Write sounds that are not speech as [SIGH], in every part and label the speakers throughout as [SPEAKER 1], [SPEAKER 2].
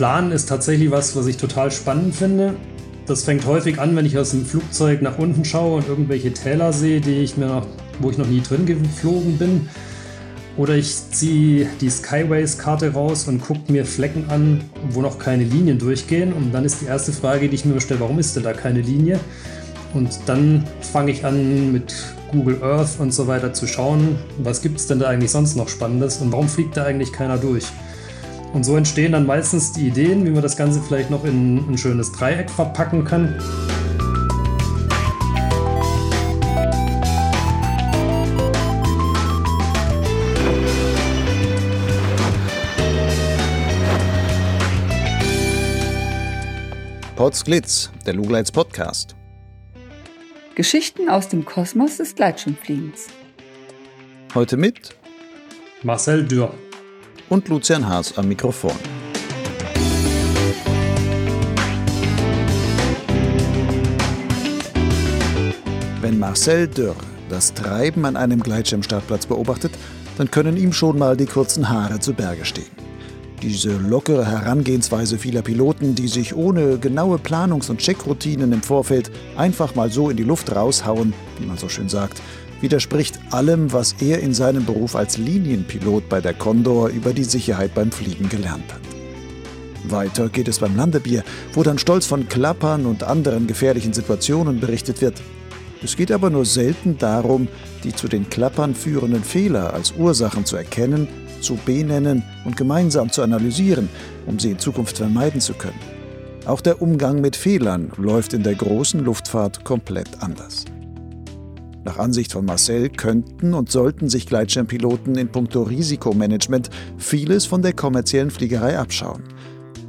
[SPEAKER 1] Planen ist tatsächlich was, was ich total spannend finde. Das fängt häufig an, wenn ich aus dem Flugzeug nach unten schaue und irgendwelche Täler sehe, die ich mir noch, wo ich noch nie drin geflogen bin. Oder ich ziehe die Skyways-Karte raus und gucke mir Flecken an, wo noch keine Linien durchgehen. Und dann ist die erste Frage, die ich mir stelle, warum ist denn da keine Linie? Und dann fange ich an mit Google Earth und so weiter zu schauen, was gibt es denn da eigentlich sonst noch Spannendes und warum fliegt da eigentlich keiner durch? Und so entstehen dann meistens die Ideen, wie man das Ganze vielleicht noch in ein schönes Dreieck verpacken kann.
[SPEAKER 2] Potsglitz, der Lugleits Podcast.
[SPEAKER 3] Geschichten aus dem Kosmos des Gleitschirmfliegens.
[SPEAKER 2] Heute mit
[SPEAKER 1] Marcel Dürr
[SPEAKER 2] und Lucian Haas am Mikrofon. Wenn Marcel Dürr das Treiben an einem Gleitschirmstartplatz beobachtet, dann können ihm schon mal die kurzen Haare zu Berge stehen. Diese lockere Herangehensweise vieler Piloten, die sich ohne genaue Planungs- und Checkroutinen im Vorfeld einfach mal so in die Luft raushauen, wie man so schön sagt, widerspricht allem, was er in seinem Beruf als Linienpilot bei der Condor über die Sicherheit beim Fliegen gelernt hat. Weiter geht es beim Landebier, wo dann stolz von Klappern und anderen gefährlichen Situationen berichtet wird. Es geht aber nur selten darum, die zu den Klappern führenden Fehler als Ursachen zu erkennen, zu benennen und gemeinsam zu analysieren, um sie in Zukunft vermeiden zu können. Auch der Umgang mit Fehlern läuft in der großen Luftfahrt komplett anders. Nach Ansicht von Marcel könnten und sollten sich Gleitschirmpiloten in puncto Risikomanagement vieles von der kommerziellen Fliegerei abschauen.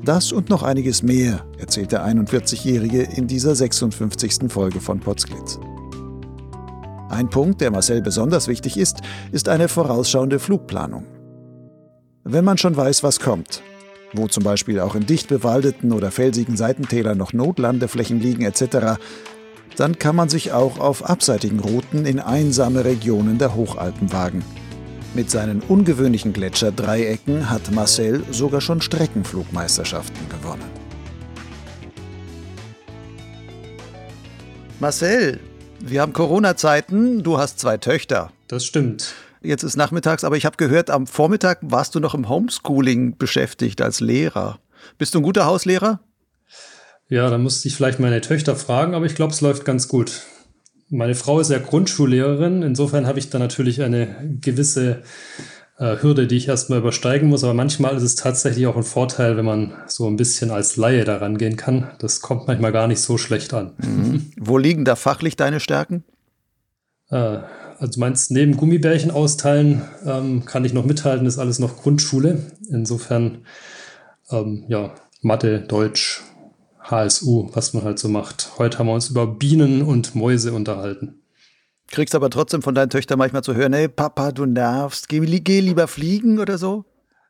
[SPEAKER 2] Das und noch einiges mehr erzählt der 41-Jährige in dieser 56. Folge von Potsglitz. Ein Punkt, der Marcel besonders wichtig ist, ist eine vorausschauende Flugplanung. Wenn man schon weiß, was kommt, wo zum Beispiel auch in dicht bewaldeten oder felsigen Seitentälern noch Notlandeflächen liegen etc., dann kann man sich auch auf abseitigen Routen in einsame Regionen der Hochalpen wagen. Mit seinen ungewöhnlichen Gletscherdreiecken hat Marcel sogar schon Streckenflugmeisterschaften gewonnen. Marcel, wir haben Corona-Zeiten, du hast zwei Töchter.
[SPEAKER 1] Das stimmt.
[SPEAKER 2] Jetzt ist nachmittags, aber ich habe gehört, am Vormittag warst du noch im Homeschooling beschäftigt als Lehrer. Bist du ein guter Hauslehrer?
[SPEAKER 1] Ja, da musste ich vielleicht meine Töchter fragen, aber ich glaube, es läuft ganz gut. Meine Frau ist ja Grundschullehrerin, insofern habe ich da natürlich eine gewisse äh, Hürde, die ich erstmal übersteigen muss, aber manchmal ist es tatsächlich auch ein Vorteil, wenn man so ein bisschen als Laie daran gehen kann. Das kommt manchmal gar nicht so schlecht an.
[SPEAKER 2] Mhm. Wo liegen da fachlich deine Stärken?
[SPEAKER 1] Äh, also meinst neben Gummibärchen austeilen ähm, kann ich noch mithalten, ist alles noch Grundschule. Insofern ähm, ja, Mathe, Deutsch, HSU, was man halt so macht. Heute haben wir uns über Bienen und Mäuse unterhalten.
[SPEAKER 2] Kriegst aber trotzdem von deinen Töchtern manchmal zu hören, hey Papa, du nervst, geh, geh lieber fliegen oder so?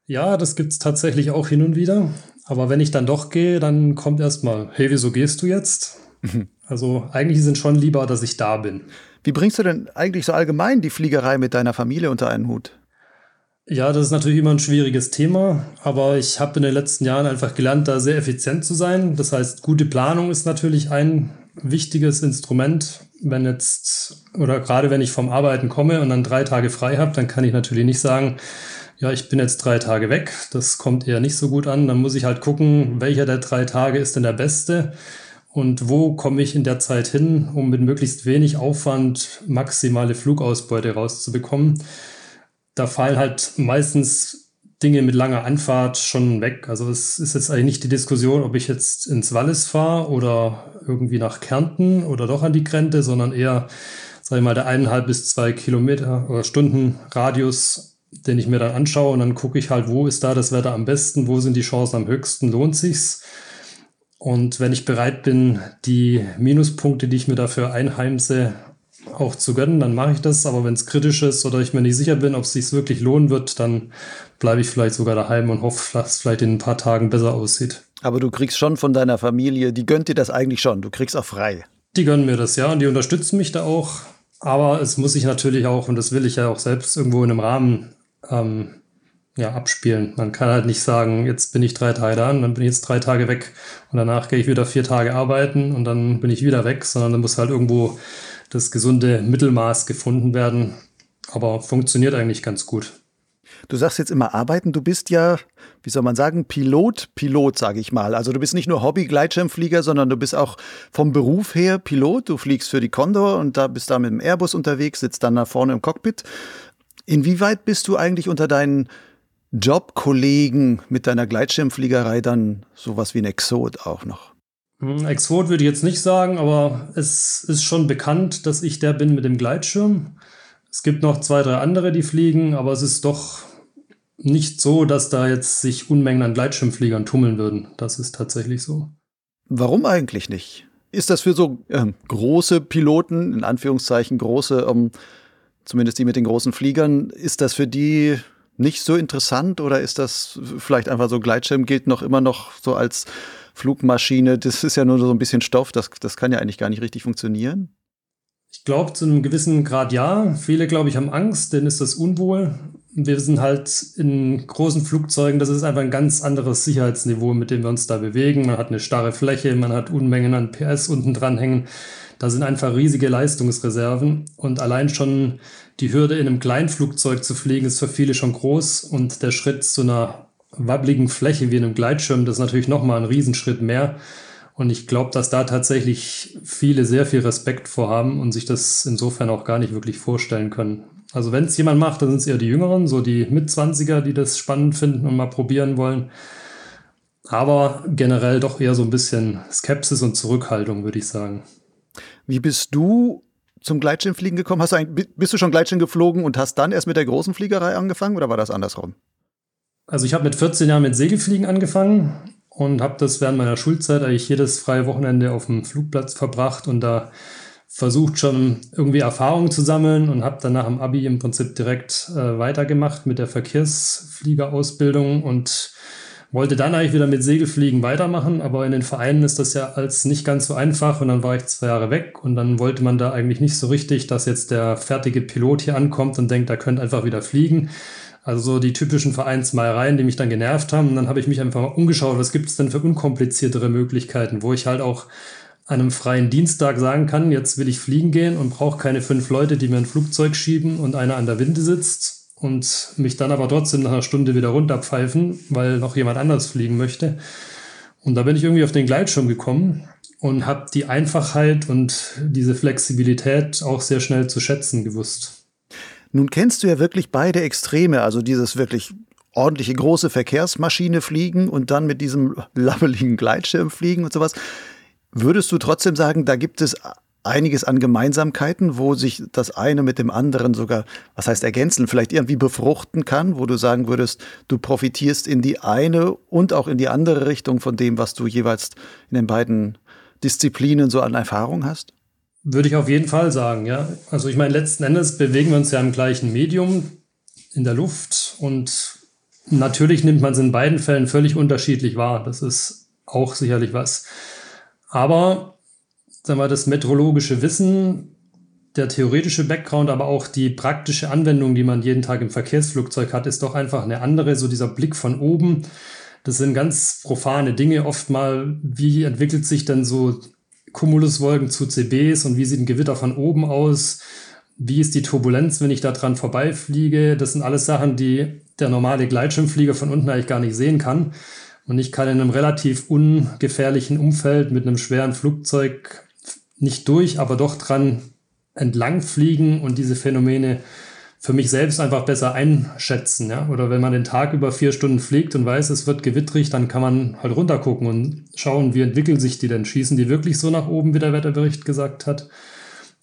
[SPEAKER 1] Ja, das gibt es tatsächlich auch hin und wieder. Aber wenn ich dann doch gehe, dann kommt erstmal, hey, wieso gehst du jetzt? Mhm. Also eigentlich sind schon lieber, dass ich da bin.
[SPEAKER 2] Wie bringst du denn eigentlich so allgemein die Fliegerei mit deiner Familie unter einen Hut?
[SPEAKER 1] Ja, das ist natürlich immer ein schwieriges Thema, aber ich habe in den letzten Jahren einfach gelernt, da sehr effizient zu sein. Das heißt, gute Planung ist natürlich ein wichtiges Instrument. Wenn jetzt oder gerade wenn ich vom Arbeiten komme und dann drei Tage frei habe, dann kann ich natürlich nicht sagen, ja, ich bin jetzt drei Tage weg. Das kommt eher nicht so gut an. Dann muss ich halt gucken, welcher der drei Tage ist denn der beste und wo komme ich in der Zeit hin, um mit möglichst wenig Aufwand maximale Flugausbeute rauszubekommen. Da fallen halt meistens Dinge mit langer Anfahrt schon weg. Also es ist jetzt eigentlich nicht die Diskussion, ob ich jetzt ins Wallis fahre oder irgendwie nach Kärnten oder doch an die Grenze, sondern eher, sage ich mal, der eineinhalb bis zwei Kilometer oder Stunden Radius, den ich mir dann anschaue und dann gucke ich halt, wo ist da das Wetter am besten, wo sind die Chancen am höchsten, lohnt sich's und wenn ich bereit bin, die Minuspunkte, die ich mir dafür einheimse, auch zu gönnen, dann mache ich das. Aber wenn es kritisch ist oder ich mir nicht sicher bin, ob es sich wirklich lohnen wird, dann bleibe ich vielleicht sogar daheim und hoffe, dass es vielleicht in ein paar Tagen besser aussieht.
[SPEAKER 2] Aber du kriegst schon von deiner Familie, die gönnt dir das eigentlich schon. Du kriegst auch frei.
[SPEAKER 1] Die gönnen mir das, ja, und die unterstützen mich da auch. Aber es muss sich natürlich auch, und das will ich ja auch selbst irgendwo in einem Rahmen ähm, ja, abspielen. Man kann halt nicht sagen, jetzt bin ich drei Tage da und dann bin ich jetzt drei Tage weg und danach gehe ich wieder vier Tage arbeiten und dann bin ich wieder weg, sondern da muss halt irgendwo das gesunde Mittelmaß gefunden werden. Aber funktioniert eigentlich ganz gut.
[SPEAKER 2] Du sagst jetzt immer arbeiten, du bist ja, wie soll man sagen, Pilot, Pilot, sage ich mal. Also du bist nicht nur Hobby-Gleitschirmflieger, sondern du bist auch vom Beruf her Pilot. Du fliegst für die Condor und da bist da mit dem Airbus unterwegs, sitzt dann da vorne im Cockpit. Inwieweit bist du eigentlich unter deinen Jobkollegen mit deiner Gleitschirmfliegerei dann sowas wie ein Exot auch noch?
[SPEAKER 1] Hm, Exot würde ich jetzt nicht sagen, aber es ist schon bekannt, dass ich der bin mit dem Gleitschirm. Es gibt noch zwei, drei andere, die fliegen, aber es ist doch nicht so, dass da jetzt sich Unmengen an Gleitschirmfliegern tummeln würden. Das ist tatsächlich so.
[SPEAKER 2] Warum eigentlich nicht? Ist das für so äh, große Piloten, in Anführungszeichen große, ähm, zumindest die mit den großen Fliegern, ist das für die nicht so interessant oder ist das vielleicht einfach so, Gleitschirm gilt noch immer noch so als Flugmaschine, das ist ja nur so ein bisschen Stoff, das, das kann ja eigentlich gar nicht richtig funktionieren?
[SPEAKER 1] Ich glaube, zu einem gewissen Grad ja. Viele, glaube ich, haben Angst, denen ist das unwohl. Wir sind halt in großen Flugzeugen, das ist einfach ein ganz anderes Sicherheitsniveau, mit dem wir uns da bewegen. Man hat eine starre Fläche, man hat Unmengen an PS unten dran hängen. Da sind einfach riesige Leistungsreserven und allein schon die Hürde in einem Kleinflugzeug zu fliegen ist für viele schon groß und der Schritt zu einer wabbligen Fläche wie einem Gleitschirm, das ist natürlich nochmal ein Riesenschritt mehr. Und ich glaube, dass da tatsächlich viele sehr viel Respekt vorhaben und sich das insofern auch gar nicht wirklich vorstellen können. Also wenn es jemand macht, dann sind es eher die Jüngeren, so die Mitzwanziger, die das spannend finden und mal probieren wollen. Aber generell doch eher so ein bisschen Skepsis und Zurückhaltung, würde ich sagen.
[SPEAKER 2] Wie bist du zum Gleitschirmfliegen gekommen? Hast du bist du schon Gleitschirm geflogen und hast dann erst mit der großen Fliegerei angefangen oder war das andersrum?
[SPEAKER 1] Also ich habe mit 14 Jahren mit Segelfliegen angefangen und habe das während meiner Schulzeit eigentlich jedes freie Wochenende auf dem Flugplatz verbracht und da versucht schon irgendwie Erfahrungen zu sammeln und habe dann nach dem Abi im Prinzip direkt äh, weitergemacht mit der Verkehrsfliegerausbildung und wollte dann eigentlich wieder mit Segelfliegen weitermachen, aber in den Vereinen ist das ja als nicht ganz so einfach und dann war ich zwei Jahre weg und dann wollte man da eigentlich nicht so richtig, dass jetzt der fertige Pilot hier ankommt und denkt, er könnte einfach wieder fliegen. Also so die typischen Vereinsmeiereien, die mich dann genervt haben. Und dann habe ich mich einfach mal umgeschaut, was gibt es denn für unkompliziertere Möglichkeiten, wo ich halt auch an einem freien Dienstag sagen kann, jetzt will ich fliegen gehen und brauche keine fünf Leute, die mir ein Flugzeug schieben und einer an der Winde sitzt, und mich dann aber trotzdem nach einer Stunde wieder runterpfeifen, weil noch jemand anders fliegen möchte. Und da bin ich irgendwie auf den Gleitschirm gekommen und habe die Einfachheit und diese Flexibilität auch sehr schnell zu schätzen gewusst.
[SPEAKER 2] Nun kennst du ja wirklich beide Extreme, also dieses wirklich ordentliche große Verkehrsmaschine fliegen und dann mit diesem labbeligen Gleitschirm fliegen und sowas. Würdest du trotzdem sagen, da gibt es einiges an Gemeinsamkeiten, wo sich das eine mit dem anderen sogar, was heißt ergänzen, vielleicht irgendwie befruchten kann, wo du sagen würdest, du profitierst in die eine und auch in die andere Richtung von dem, was du jeweils in den beiden Disziplinen so an Erfahrung hast?
[SPEAKER 1] Würde ich auf jeden Fall sagen, ja. Also ich meine, letzten Endes bewegen wir uns ja im gleichen Medium in der Luft und natürlich nimmt man es in beiden Fällen völlig unterschiedlich wahr. Das ist auch sicherlich was. Aber sagen wir, das meteorologische Wissen, der theoretische Background, aber auch die praktische Anwendung, die man jeden Tag im Verkehrsflugzeug hat, ist doch einfach eine andere. So dieser Blick von oben, das sind ganz profane Dinge. Oft mal, wie entwickelt sich denn so Cumuluswolken zu CBs und wie sieht ein Gewitter von oben aus? Wie ist die Turbulenz, wenn ich da dran vorbeifliege? Das sind alles Sachen, die der normale Gleitschirmflieger von unten eigentlich gar nicht sehen kann. Und ich kann in einem relativ ungefährlichen Umfeld mit einem schweren Flugzeug nicht durch, aber doch dran entlang fliegen und diese Phänomene für mich selbst einfach besser einschätzen. Ja? Oder wenn man den Tag über vier Stunden fliegt und weiß, es wird gewittrig, dann kann man halt runtergucken und schauen, wie entwickeln sich die denn? Schießen die wirklich so nach oben, wie der Wetterbericht gesagt hat?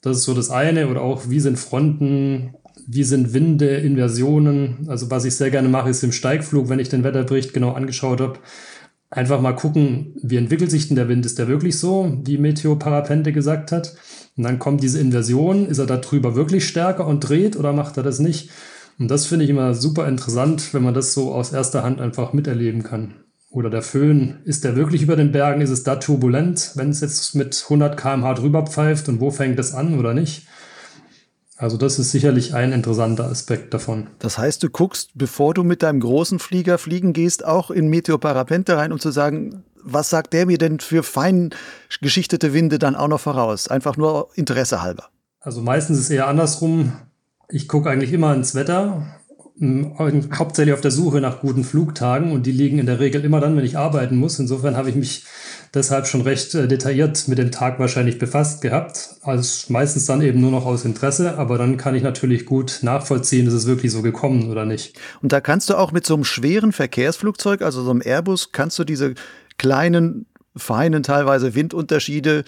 [SPEAKER 1] Das ist so das eine. Oder auch, wie sind Fronten, wie sind Winde, Inversionen? Also was ich sehr gerne mache, ist im Steigflug, wenn ich den Wetterbericht genau angeschaut habe, einfach mal gucken, wie entwickelt sich denn der Wind? Ist der wirklich so, wie Meteo Parapente gesagt hat? Und dann kommt diese Inversion, ist er da drüber wirklich stärker und dreht oder macht er das nicht? Und das finde ich immer super interessant, wenn man das so aus erster Hand einfach miterleben kann. Oder der Föhn, ist der wirklich über den Bergen? Ist es da turbulent, wenn es jetzt mit 100 km/h drüber pfeift und wo fängt es an oder nicht? Also das ist sicherlich ein interessanter Aspekt davon.
[SPEAKER 2] Das heißt, du guckst, bevor du mit deinem großen Flieger fliegen gehst, auch in Meteoparapente rein, um zu sagen, was sagt der mir denn für fein geschichtete Winde dann auch noch voraus? Einfach nur Interesse halber.
[SPEAKER 1] Also meistens ist es eher andersrum. Ich gucke eigentlich immer ins Wetter hauptsächlich auf der Suche nach guten Flugtagen und die liegen in der Regel immer dann, wenn ich arbeiten muss. Insofern habe ich mich deshalb schon recht äh, detailliert mit dem Tag wahrscheinlich befasst gehabt. Also meistens dann eben nur noch aus Interesse, aber dann kann ich natürlich gut nachvollziehen, ist es wirklich so gekommen oder nicht.
[SPEAKER 2] Und da kannst du auch mit so einem schweren Verkehrsflugzeug, also so einem Airbus, kannst du diese kleinen, feinen teilweise Windunterschiede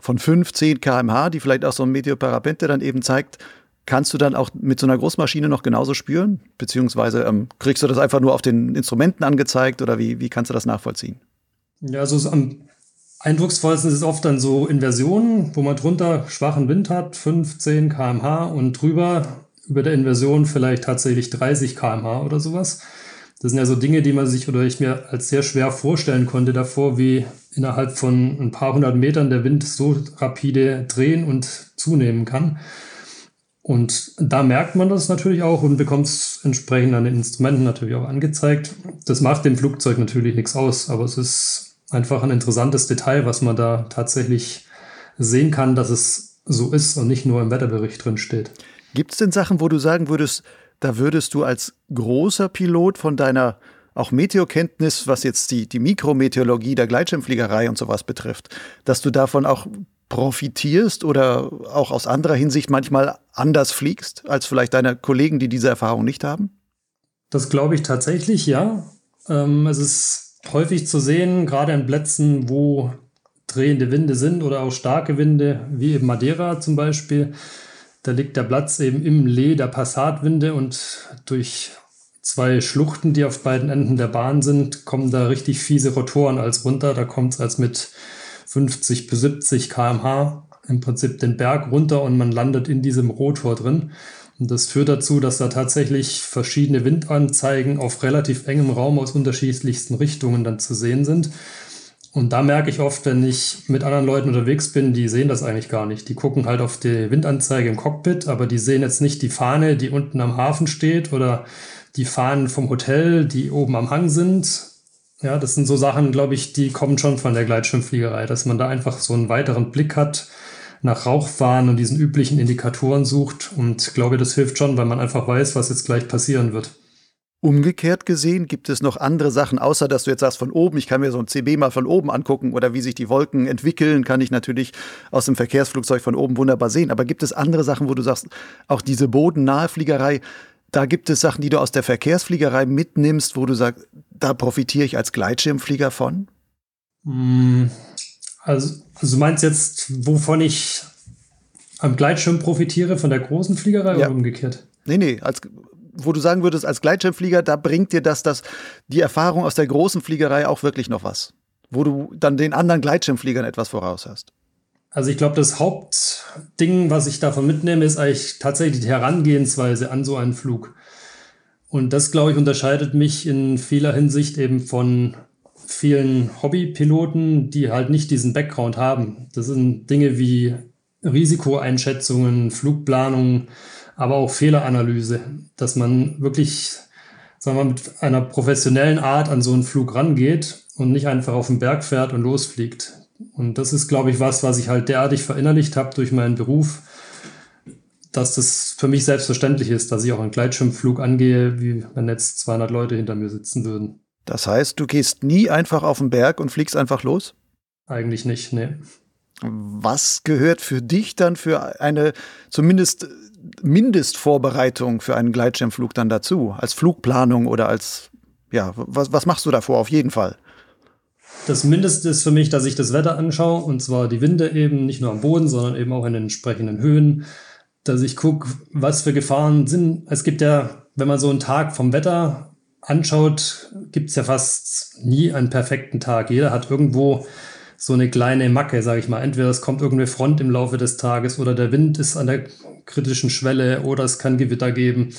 [SPEAKER 2] von 5, 10 kmh, die vielleicht auch so ein Meteoparapente dann eben zeigt, kannst du dann auch mit so einer Großmaschine noch genauso spüren? Beziehungsweise ähm, kriegst du das einfach nur auf den Instrumenten angezeigt oder wie, wie kannst du das nachvollziehen?
[SPEAKER 1] Ja, also am eindrucksvollsten ist es oft dann so Inversionen, wo man drunter schwachen Wind hat, 15 kmh und drüber über der Inversion vielleicht tatsächlich 30 kmh oder sowas. Das sind ja so Dinge, die man sich oder ich mir als sehr schwer vorstellen konnte davor, wie innerhalb von ein paar hundert Metern der Wind so rapide drehen und zunehmen kann. Und da merkt man das natürlich auch und bekommt es entsprechend an den Instrumenten natürlich auch angezeigt. Das macht dem Flugzeug natürlich nichts aus, aber es ist einfach ein interessantes Detail, was man da tatsächlich sehen kann, dass es so ist und nicht nur im Wetterbericht drin steht.
[SPEAKER 2] Gibt es denn Sachen, wo du sagen würdest, da würdest du als großer Pilot von deiner auch Meteokenntnis, was jetzt die, die Mikrometeorologie der Gleitschirmfliegerei und sowas betrifft, dass du davon auch profitierst oder auch aus anderer Hinsicht manchmal anders fliegst als vielleicht deine Kollegen, die diese Erfahrung nicht haben?
[SPEAKER 1] Das glaube ich tatsächlich, ja. Ähm, es ist häufig zu sehen, gerade an Plätzen, wo drehende Winde sind oder auch starke Winde, wie eben Madeira zum Beispiel. Da liegt der Platz eben im Lee der Passatwinde und durch zwei Schluchten, die auf beiden Enden der Bahn sind, kommen da richtig fiese Rotoren als runter. Da kommt es als mit 50 bis 70 km/h im Prinzip den Berg runter und man landet in diesem Rotor drin. Und das führt dazu, dass da tatsächlich verschiedene Windanzeigen auf relativ engem Raum aus unterschiedlichsten Richtungen dann zu sehen sind. Und da merke ich oft, wenn ich mit anderen Leuten unterwegs bin, die sehen das eigentlich gar nicht. Die gucken halt auf die Windanzeige im Cockpit, aber die sehen jetzt nicht die Fahne, die unten am Hafen steht oder die Fahnen vom Hotel, die oben am Hang sind, ja, das sind so Sachen, glaube ich, die kommen schon von der Gleitschirmfliegerei, dass man da einfach so einen weiteren Blick hat nach Rauchfahren und diesen üblichen Indikatoren sucht. Und glaube, das hilft schon, weil man einfach weiß, was jetzt gleich passieren wird.
[SPEAKER 2] Umgekehrt gesehen, gibt es noch andere Sachen, außer dass du jetzt sagst von oben, ich kann mir so ein CB mal von oben angucken oder wie sich die Wolken entwickeln, kann ich natürlich aus dem Verkehrsflugzeug von oben wunderbar sehen. Aber gibt es andere Sachen, wo du sagst, auch diese bodennahe Fliegerei, da gibt es Sachen, die du aus der Verkehrsfliegerei mitnimmst, wo du sagst, da profitiere ich als Gleitschirmflieger von?
[SPEAKER 1] Mm, also, also du meinst jetzt, wovon ich am Gleitschirm profitiere, von der großen Fliegerei ja. oder umgekehrt?
[SPEAKER 2] Nee, nee, als, wo du sagen würdest, als Gleitschirmflieger, da bringt dir das, das, die Erfahrung aus der großen Fliegerei auch wirklich noch was. Wo du dann den anderen Gleitschirmfliegern etwas voraus hast.
[SPEAKER 1] Also ich glaube, das Hauptding, was ich davon mitnehme, ist eigentlich tatsächlich die Herangehensweise an so einen Flug. Und das, glaube ich, unterscheidet mich in vieler Hinsicht eben von vielen Hobbypiloten, die halt nicht diesen Background haben. Das sind Dinge wie Risikoeinschätzungen, Flugplanung, aber auch Fehleranalyse, dass man wirklich, sagen wir mal, mit einer professionellen Art an so einen Flug rangeht und nicht einfach auf den Berg fährt und losfliegt. Und das ist, glaube ich, was, was ich halt derartig verinnerlicht habe durch meinen Beruf, dass das für mich selbstverständlich ist, dass ich auch einen Gleitschirmflug angehe, wie wenn jetzt 200 Leute hinter mir sitzen würden.
[SPEAKER 2] Das heißt, du gehst nie einfach auf den Berg und fliegst einfach los?
[SPEAKER 1] Eigentlich nicht, nee.
[SPEAKER 2] Was gehört für dich dann für eine zumindest Mindestvorbereitung für einen Gleitschirmflug dann dazu? Als Flugplanung oder als, ja, was, was machst du davor auf jeden Fall?
[SPEAKER 1] Das Mindeste ist für mich, dass ich das Wetter anschaue und zwar die Winde eben nicht nur am Boden, sondern eben auch in den entsprechenden Höhen. Dass ich gucke, was für Gefahren sind. Es gibt ja, wenn man so einen Tag vom Wetter anschaut, gibt es ja fast nie einen perfekten Tag. Jeder hat irgendwo so eine kleine Macke, sage ich mal. Entweder es kommt irgendeine Front im Laufe des Tages oder der Wind ist an der kritischen Schwelle oder es kann Gewitter geben.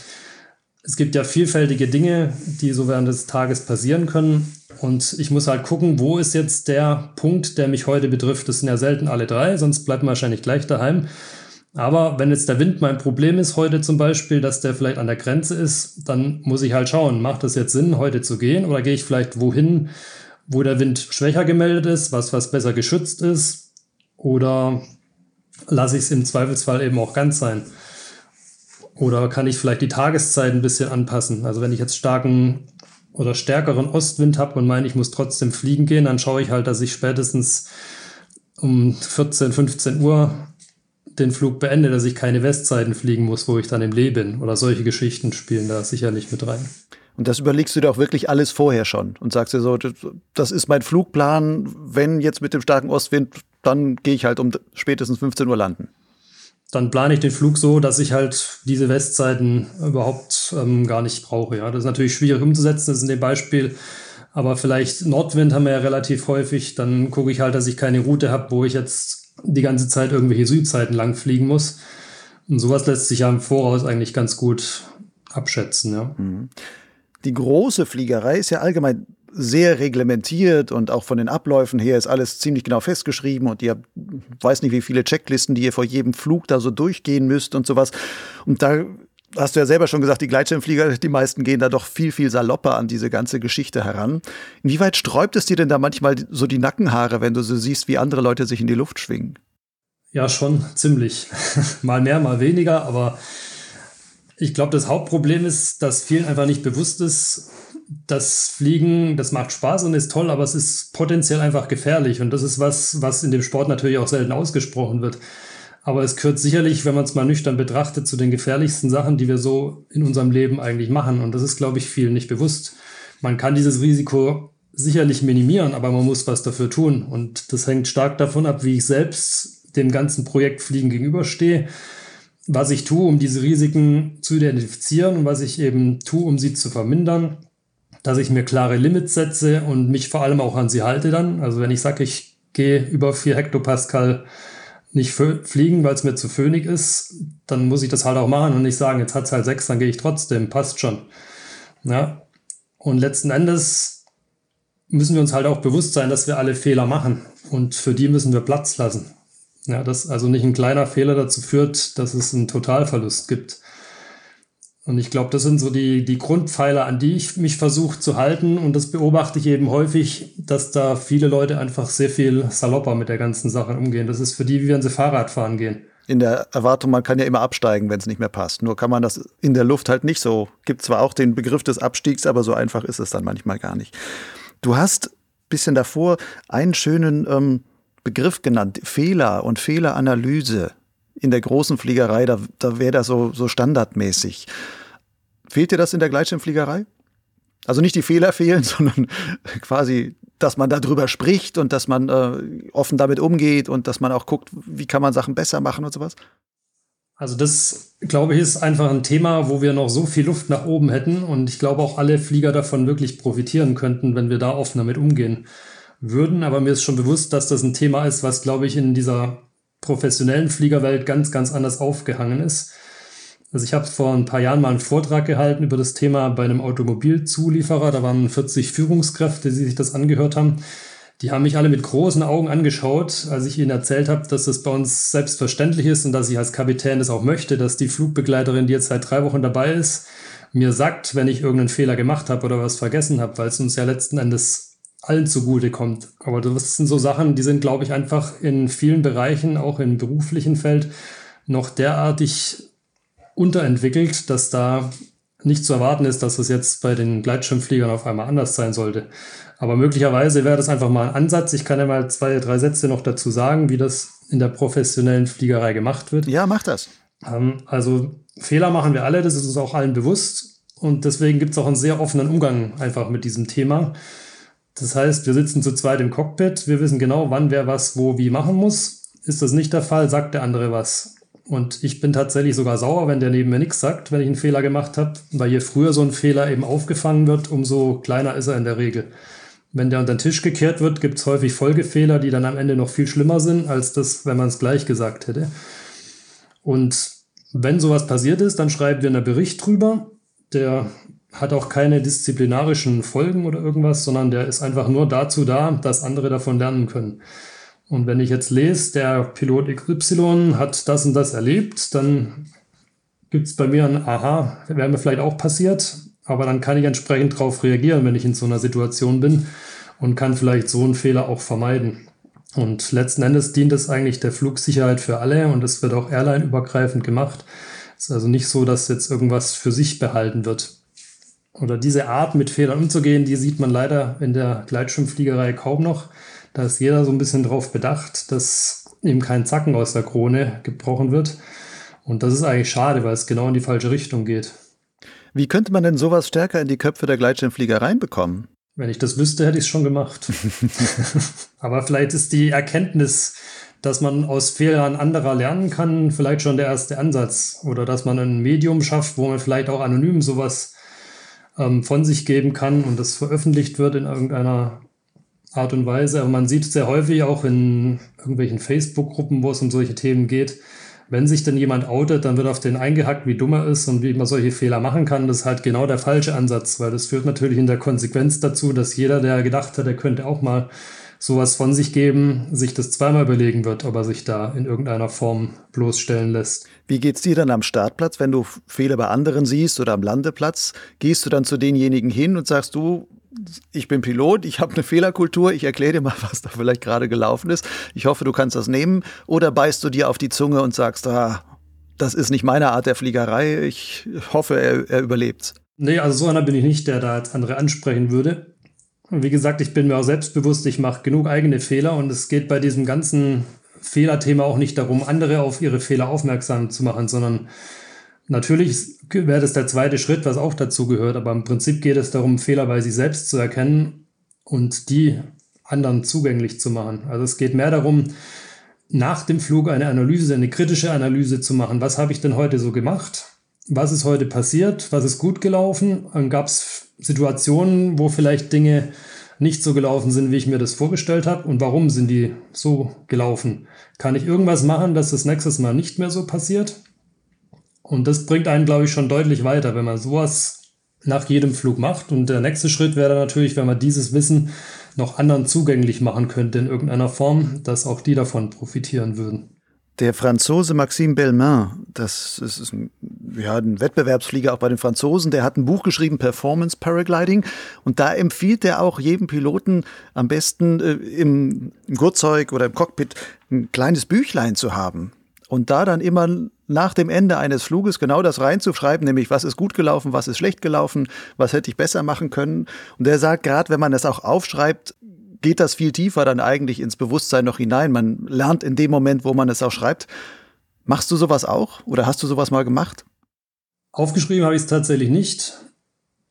[SPEAKER 1] Es gibt ja vielfältige Dinge, die so während des Tages passieren können. Und ich muss halt gucken, wo ist jetzt der Punkt, der mich heute betrifft. Das sind ja selten alle drei, sonst bleibt man wahrscheinlich gleich daheim. Aber wenn jetzt der Wind mein Problem ist heute zum Beispiel, dass der vielleicht an der Grenze ist, dann muss ich halt schauen, macht es jetzt Sinn, heute zu gehen oder gehe ich vielleicht wohin, wo der Wind schwächer gemeldet ist, was, was besser geschützt ist oder lasse ich es im Zweifelsfall eben auch ganz sein. Oder kann ich vielleicht die Tageszeit ein bisschen anpassen? Also wenn ich jetzt starken oder stärkeren Ostwind habe und meine, ich muss trotzdem fliegen gehen, dann schaue ich halt, dass ich spätestens um 14, 15 Uhr den Flug beende, dass ich keine Westzeiten fliegen muss, wo ich dann im Lee bin. Oder solche Geschichten spielen da sicherlich mit rein.
[SPEAKER 2] Und das überlegst du dir auch wirklich alles vorher schon und sagst dir so, das ist mein Flugplan, wenn jetzt mit dem starken Ostwind, dann gehe ich halt um spätestens 15 Uhr landen.
[SPEAKER 1] Dann plane ich den Flug so, dass ich halt diese Westzeiten überhaupt ähm, gar nicht brauche. Ja, das ist natürlich schwierig umzusetzen, das ist in dem Beispiel. Aber vielleicht Nordwind haben wir ja relativ häufig. Dann gucke ich halt, dass ich keine Route habe, wo ich jetzt die ganze Zeit irgendwelche Südzeiten lang fliegen muss. Und sowas lässt sich ja im Voraus eigentlich ganz gut abschätzen. Ja. Mhm.
[SPEAKER 2] Die große Fliegerei ist ja allgemein sehr reglementiert und auch von den Abläufen her ist alles ziemlich genau festgeschrieben und ihr weiß nicht, wie viele Checklisten, die ihr vor jedem Flug da so durchgehen müsst und sowas. Und da hast du ja selber schon gesagt, die Gleitschirmflieger, die meisten gehen da doch viel, viel salopper an diese ganze Geschichte heran. Inwieweit sträubt es dir denn da manchmal so die Nackenhaare, wenn du so siehst, wie andere Leute sich in die Luft schwingen?
[SPEAKER 1] Ja, schon ziemlich. [LAUGHS] mal mehr, mal weniger, aber ich glaube, das Hauptproblem ist, dass vielen einfach nicht bewusst ist, das Fliegen, das macht Spaß und ist toll, aber es ist potenziell einfach gefährlich. Und das ist was, was in dem Sport natürlich auch selten ausgesprochen wird. Aber es gehört sicherlich, wenn man es mal nüchtern betrachtet, zu den gefährlichsten Sachen, die wir so in unserem Leben eigentlich machen. Und das ist, glaube ich, vielen nicht bewusst. Man kann dieses Risiko sicherlich minimieren, aber man muss was dafür tun. Und das hängt stark davon ab, wie ich selbst dem ganzen Projekt Fliegen gegenüberstehe, was ich tue, um diese Risiken zu identifizieren und was ich eben tue, um sie zu vermindern, dass ich mir klare Limits setze und mich vor allem auch an sie halte dann. Also wenn ich sage, ich gehe über 4 Hektopascal nicht fliegen, weil es mir zu föhnig ist, dann muss ich das halt auch machen und nicht sagen, jetzt hat es halt sechs, dann gehe ich trotzdem, passt schon. Ja. Und letzten Endes müssen wir uns halt auch bewusst sein, dass wir alle Fehler machen und für die müssen wir Platz lassen. Ja, dass also nicht ein kleiner Fehler dazu führt, dass es einen Totalverlust gibt. Und ich glaube, das sind so die, die Grundpfeiler, an die ich mich versuche zu halten. Und das beobachte ich eben häufig, dass da viele Leute einfach sehr viel salopper mit der ganzen Sache umgehen. Das ist für die, wie wenn sie Fahrrad fahren gehen.
[SPEAKER 2] In der Erwartung, man kann ja immer absteigen, wenn es nicht mehr passt. Nur kann man das in der Luft halt nicht so. Gibt zwar auch den Begriff des Abstiegs, aber so einfach ist es dann manchmal gar nicht. Du hast bisschen davor einen schönen ähm, Begriff genannt, Fehler und Fehleranalyse in der großen Fliegerei, da, da wäre das so, so standardmäßig. Fehlt dir das in der Gleitschirmfliegerei? Also nicht die Fehler fehlen, [LAUGHS] sondern quasi, dass man darüber spricht und dass man äh, offen damit umgeht und dass man auch guckt, wie kann man Sachen besser machen und sowas?
[SPEAKER 1] Also das, glaube ich, ist einfach ein Thema, wo wir noch so viel Luft nach oben hätten und ich glaube auch alle Flieger davon wirklich profitieren könnten, wenn wir da offen damit umgehen würden. Aber mir ist schon bewusst, dass das ein Thema ist, was, glaube ich, in dieser professionellen Fliegerwelt ganz, ganz anders aufgehangen ist. Also ich habe vor ein paar Jahren mal einen Vortrag gehalten über das Thema bei einem Automobilzulieferer. Da waren 40 Führungskräfte, die sich das angehört haben. Die haben mich alle mit großen Augen angeschaut, als ich ihnen erzählt habe, dass das bei uns selbstverständlich ist und dass ich als Kapitän das auch möchte, dass die Flugbegleiterin, die jetzt seit drei Wochen dabei ist, mir sagt, wenn ich irgendeinen Fehler gemacht habe oder was vergessen habe, weil es uns ja letzten Endes allen zugute kommt. Aber das sind so Sachen, die sind, glaube ich, einfach in vielen Bereichen, auch im beruflichen Feld, noch derartig unterentwickelt, dass da nicht zu erwarten ist, dass es jetzt bei den Gleitschirmfliegern auf einmal anders sein sollte. Aber möglicherweise wäre das einfach mal ein Ansatz. Ich kann ja mal zwei, drei Sätze noch dazu sagen, wie das in der professionellen Fliegerei gemacht wird.
[SPEAKER 2] Ja, mach das.
[SPEAKER 1] Ähm, also Fehler machen wir alle, das ist uns auch allen bewusst. Und deswegen gibt es auch einen sehr offenen Umgang einfach mit diesem Thema. Das heißt, wir sitzen zu zweit im Cockpit, wir wissen genau, wann wer was wo wie machen muss. Ist das nicht der Fall, sagt der andere was. Und ich bin tatsächlich sogar sauer, wenn der neben mir nichts sagt, wenn ich einen Fehler gemacht habe, weil je früher so ein Fehler eben aufgefangen wird, umso kleiner ist er in der Regel. Wenn der unter den Tisch gekehrt wird, gibt es häufig Folgefehler, die dann am Ende noch viel schlimmer sind, als das, wenn man es gleich gesagt hätte. Und wenn sowas passiert ist, dann schreiben wir einen Bericht drüber. Der hat auch keine disziplinarischen Folgen oder irgendwas, sondern der ist einfach nur dazu da, dass andere davon lernen können. Und wenn ich jetzt lese, der Pilot XY hat das und das erlebt, dann gibt es bei mir ein Aha, wäre mir vielleicht auch passiert, aber dann kann ich entsprechend darauf reagieren, wenn ich in so einer Situation bin und kann vielleicht so einen Fehler auch vermeiden. Und letzten Endes dient es eigentlich der Flugsicherheit für alle und es wird auch airline-übergreifend gemacht. Es ist also nicht so, dass jetzt irgendwas für sich behalten wird. Oder diese Art, mit Fehlern umzugehen, die sieht man leider in der Gleitschirmfliegerei kaum noch. Da ist jeder so ein bisschen darauf bedacht, dass eben kein Zacken aus der Krone gebrochen wird. Und das ist eigentlich schade, weil es genau in die falsche Richtung geht.
[SPEAKER 2] Wie könnte man denn sowas stärker in die Köpfe der Gleitschirmflieger reinbekommen?
[SPEAKER 1] Wenn ich das wüsste, hätte ich es schon gemacht. [LAUGHS] Aber vielleicht ist die Erkenntnis, dass man aus Fehlern anderer lernen kann, vielleicht schon der erste Ansatz. Oder dass man ein Medium schafft, wo man vielleicht auch anonym sowas ähm, von sich geben kann und das veröffentlicht wird in irgendeiner Art und Weise. Aber man sieht sehr häufig auch in irgendwelchen Facebook-Gruppen, wo es um solche Themen geht. Wenn sich dann jemand outet, dann wird auf den eingehackt, wie dumm er ist und wie man solche Fehler machen kann. Das ist halt genau der falsche Ansatz, weil das führt natürlich in der Konsequenz dazu, dass jeder, der gedacht hat, er könnte auch mal sowas von sich geben, sich das zweimal überlegen wird, ob er sich da in irgendeiner Form bloßstellen lässt.
[SPEAKER 2] Wie geht's dir dann am Startplatz, wenn du Fehler bei anderen siehst oder am Landeplatz? Gehst du dann zu denjenigen hin und sagst du, ich bin Pilot, ich habe eine Fehlerkultur, ich erkläre dir mal, [LAUGHS] was da vielleicht gerade gelaufen ist. Ich hoffe, du kannst das nehmen. Oder beißt du dir auf die Zunge und sagst, ah, das ist nicht meine Art der Fliegerei, ich hoffe, er, er überlebt.
[SPEAKER 1] Nee, also so einer bin ich nicht, der da jetzt andere ansprechen würde. Wie gesagt, ich bin mir auch selbstbewusst, ich mache genug eigene Fehler und es geht bei diesem ganzen Fehlerthema auch nicht darum, andere auf ihre Fehler aufmerksam zu machen, sondern Natürlich wäre das der zweite Schritt, was auch dazu gehört, aber im Prinzip geht es darum, Fehler bei sich selbst zu erkennen und die anderen zugänglich zu machen. Also es geht mehr darum, nach dem Flug eine Analyse, eine kritische Analyse zu machen. Was habe ich denn heute so gemacht? Was ist heute passiert? Was ist gut gelaufen? Gab es Situationen, wo vielleicht Dinge nicht so gelaufen sind, wie ich mir das vorgestellt habe? Und warum sind die so gelaufen? Kann ich irgendwas machen, dass das nächstes Mal nicht mehr so passiert? Und das bringt einen, glaube ich, schon deutlich weiter, wenn man sowas nach jedem Flug macht. Und der nächste Schritt wäre dann natürlich, wenn man dieses Wissen noch anderen zugänglich machen könnte in irgendeiner Form, dass auch die davon profitieren würden.
[SPEAKER 2] Der Franzose Maxime Belmain, das ist ein, ja, ein Wettbewerbsflieger auch bei den Franzosen, der hat ein Buch geschrieben, Performance Paragliding. Und da empfiehlt er auch jedem Piloten am besten äh, im, im Gurtzeug oder im Cockpit ein kleines Büchlein zu haben. Und da dann immer nach dem Ende eines Fluges genau das reinzuschreiben, nämlich was ist gut gelaufen, was ist schlecht gelaufen, was hätte ich besser machen können. Und er sagt, gerade wenn man das auch aufschreibt, geht das viel tiefer dann eigentlich ins Bewusstsein noch hinein. Man lernt in dem Moment, wo man es auch schreibt. Machst du sowas auch oder hast du sowas mal gemacht?
[SPEAKER 1] Aufgeschrieben habe ich es tatsächlich nicht,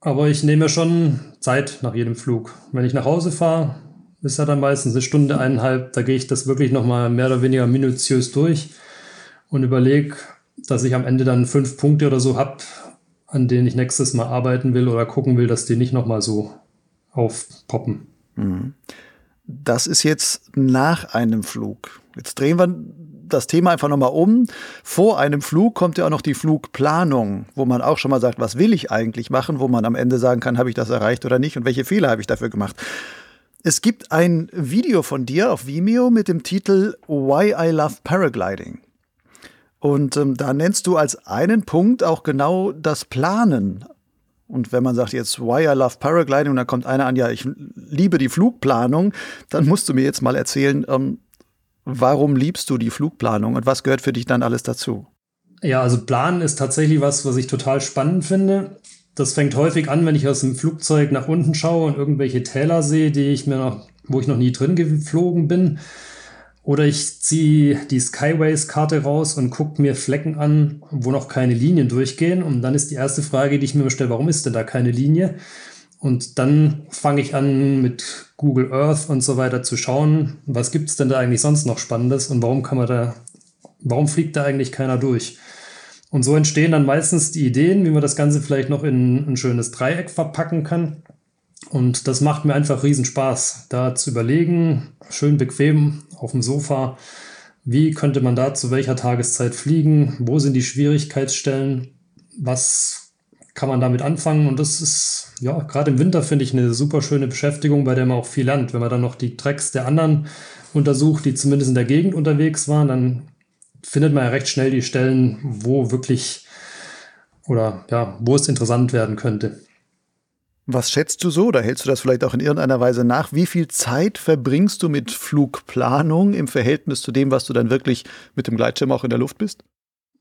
[SPEAKER 1] aber ich nehme schon Zeit nach jedem Flug. Wenn ich nach Hause fahre, ist ja dann meistens eine Stunde, eineinhalb, da gehe ich das wirklich nochmal mehr oder weniger minutiös durch und überlege, dass ich am Ende dann fünf Punkte oder so habe, an denen ich nächstes Mal arbeiten will oder gucken will, dass die nicht nochmal so aufpoppen.
[SPEAKER 2] Das ist jetzt nach einem Flug. Jetzt drehen wir das Thema einfach nochmal um. Vor einem Flug kommt ja auch noch die Flugplanung, wo man auch schon mal sagt, was will ich eigentlich machen, wo man am Ende sagen kann, habe ich das erreicht oder nicht und welche Fehler habe ich dafür gemacht. Es gibt ein Video von dir auf Vimeo mit dem Titel Why I Love Paragliding. Und ähm, da nennst du als einen Punkt auch genau das Planen. Und wenn man sagt jetzt, why I love Paragliding, und dann kommt einer an, ja, ich liebe die Flugplanung, dann musst du mir jetzt mal erzählen, ähm, warum liebst du die Flugplanung und was gehört für dich dann alles dazu?
[SPEAKER 1] Ja, also Planen ist tatsächlich was, was ich total spannend finde. Das fängt häufig an, wenn ich aus dem Flugzeug nach unten schaue und irgendwelche Täler sehe, die ich mir noch, wo ich noch nie drin geflogen bin. Oder ich ziehe die Skyways-Karte raus und gucke mir Flecken an, wo noch keine Linien durchgehen. Und dann ist die erste Frage, die ich mir stelle, warum ist denn da keine Linie? Und dann fange ich an, mit Google Earth und so weiter zu schauen, was gibt es denn da eigentlich sonst noch Spannendes und warum kann man da, warum fliegt da eigentlich keiner durch? Und so entstehen dann meistens die Ideen, wie man das Ganze vielleicht noch in ein schönes Dreieck verpacken kann. Und das macht mir einfach riesen Spaß, da zu überlegen, schön bequem auf dem Sofa, wie könnte man da zu welcher Tageszeit fliegen, wo sind die Schwierigkeitsstellen, was kann man damit anfangen. Und das ist, ja, gerade im Winter finde ich eine super schöne Beschäftigung, bei der man auch viel lernt, wenn man dann noch die Tracks der anderen untersucht, die zumindest in der Gegend unterwegs waren, dann findet man ja recht schnell die Stellen, wo wirklich oder ja, wo es interessant werden könnte.
[SPEAKER 2] Was schätzt du so? Da hältst du das vielleicht auch in irgendeiner Weise nach? Wie viel Zeit verbringst du mit Flugplanung im Verhältnis zu dem, was du dann wirklich mit dem Gleitschirm auch in der Luft bist?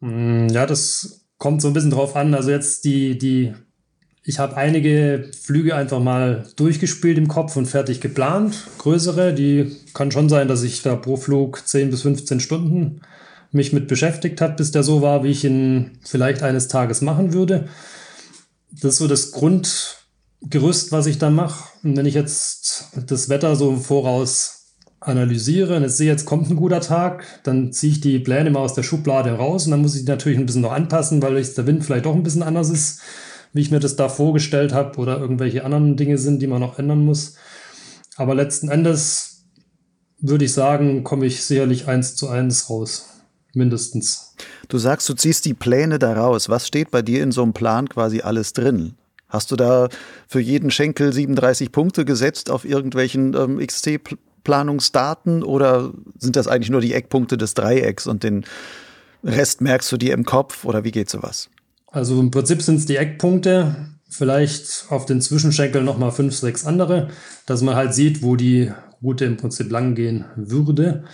[SPEAKER 1] Mm, ja, das kommt so ein bisschen drauf an. Also jetzt die, die, ich habe einige Flüge einfach mal durchgespielt im Kopf und fertig geplant. Größere, die kann schon sein, dass ich da pro Flug 10 bis 15 Stunden mich mit beschäftigt habe, bis der so war, wie ich ihn vielleicht eines Tages machen würde. Das ist so das Grundgerüst, was ich dann mache. Und wenn ich jetzt das Wetter so im Voraus analysiere und jetzt sehe, jetzt kommt ein guter Tag, dann ziehe ich die Pläne mal aus der Schublade raus und dann muss ich die natürlich ein bisschen noch anpassen, weil der Wind vielleicht doch ein bisschen anders ist, wie ich mir das da vorgestellt habe oder irgendwelche anderen Dinge sind, die man noch ändern muss. Aber letzten Endes würde ich sagen, komme ich sicherlich eins zu eins raus mindestens.
[SPEAKER 2] Du sagst, du ziehst die Pläne da raus. Was steht bei dir in so einem Plan quasi alles drin? Hast du da für jeden Schenkel 37 Punkte gesetzt auf irgendwelchen ähm, XC-Planungsdaten oder sind das eigentlich nur die Eckpunkte des Dreiecks und den Rest merkst du dir im Kopf oder wie geht sowas?
[SPEAKER 1] Also im Prinzip sind es die Eckpunkte, vielleicht auf den Zwischenschenkeln nochmal fünf, sechs andere, dass man halt sieht, wo die Route im Prinzip lang gehen würde.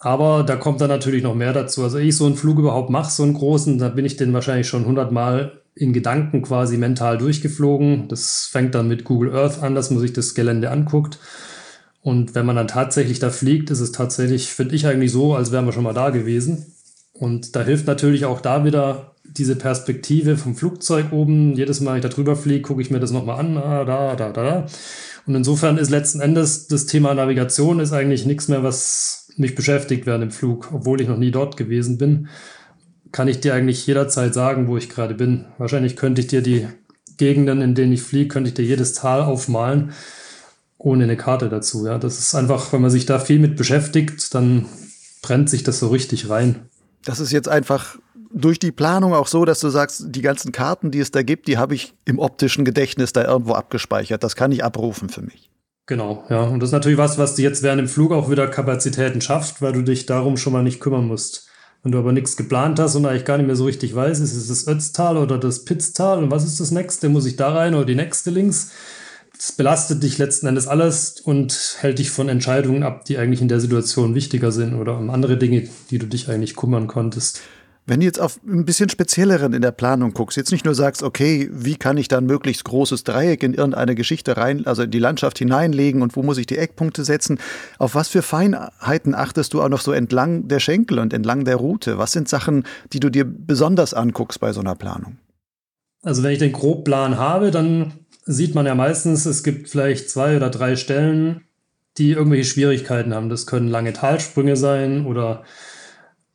[SPEAKER 1] Aber da kommt dann natürlich noch mehr dazu. Also ich so einen Flug überhaupt mache, so einen großen, da bin ich den wahrscheinlich schon hundertmal in Gedanken quasi mental durchgeflogen. Das fängt dann mit Google Earth an, dass man sich das Gelände anguckt. Und wenn man dann tatsächlich da fliegt, ist es tatsächlich, finde ich eigentlich so, als wären wir schon mal da gewesen. Und da hilft natürlich auch da wieder diese Perspektive vom Flugzeug oben. Jedes Mal, wenn ich da drüber fliege, gucke ich mir das nochmal an. Ah, da, da, da, da. Und insofern ist letzten Endes das Thema Navigation ist eigentlich nichts mehr, was mich beschäftigt während dem Flug, obwohl ich noch nie dort gewesen bin, kann ich dir eigentlich jederzeit sagen, wo ich gerade bin. Wahrscheinlich könnte ich dir die Gegenden, in denen ich fliege, könnte ich dir jedes Tal aufmalen, ohne eine Karte dazu. Ja, das ist einfach, wenn man sich da viel mit beschäftigt, dann brennt sich das so richtig rein.
[SPEAKER 2] Das ist jetzt einfach durch die Planung auch so, dass du sagst, die ganzen Karten, die es da gibt, die habe ich im optischen Gedächtnis da irgendwo abgespeichert. Das kann ich abrufen für mich.
[SPEAKER 1] Genau, ja. Und das ist natürlich was, was dir jetzt während dem Flug auch wieder Kapazitäten schafft, weil du dich darum schon mal nicht kümmern musst. Wenn du aber nichts geplant hast und eigentlich gar nicht mehr so richtig weißt, ist es das Ötztal oder das Pitztal und was ist das nächste? Muss ich da rein oder die nächste links? Das belastet dich letzten Endes alles und hält dich von Entscheidungen ab, die eigentlich in der Situation wichtiger sind oder um andere Dinge, die du dich eigentlich kümmern konntest.
[SPEAKER 2] Wenn du jetzt auf ein bisschen spezielleren in der Planung guckst, jetzt nicht nur sagst, okay, wie kann ich dann möglichst großes Dreieck in irgendeine Geschichte rein, also in die Landschaft hineinlegen und wo muss ich die Eckpunkte setzen, auf was für Feinheiten achtest du auch noch so entlang der Schenkel und entlang der Route? Was sind Sachen, die du dir besonders anguckst bei so einer Planung?
[SPEAKER 1] Also wenn ich den Grobplan habe, dann sieht man ja meistens, es gibt vielleicht zwei oder drei Stellen, die irgendwelche Schwierigkeiten haben. Das können lange Talsprünge sein oder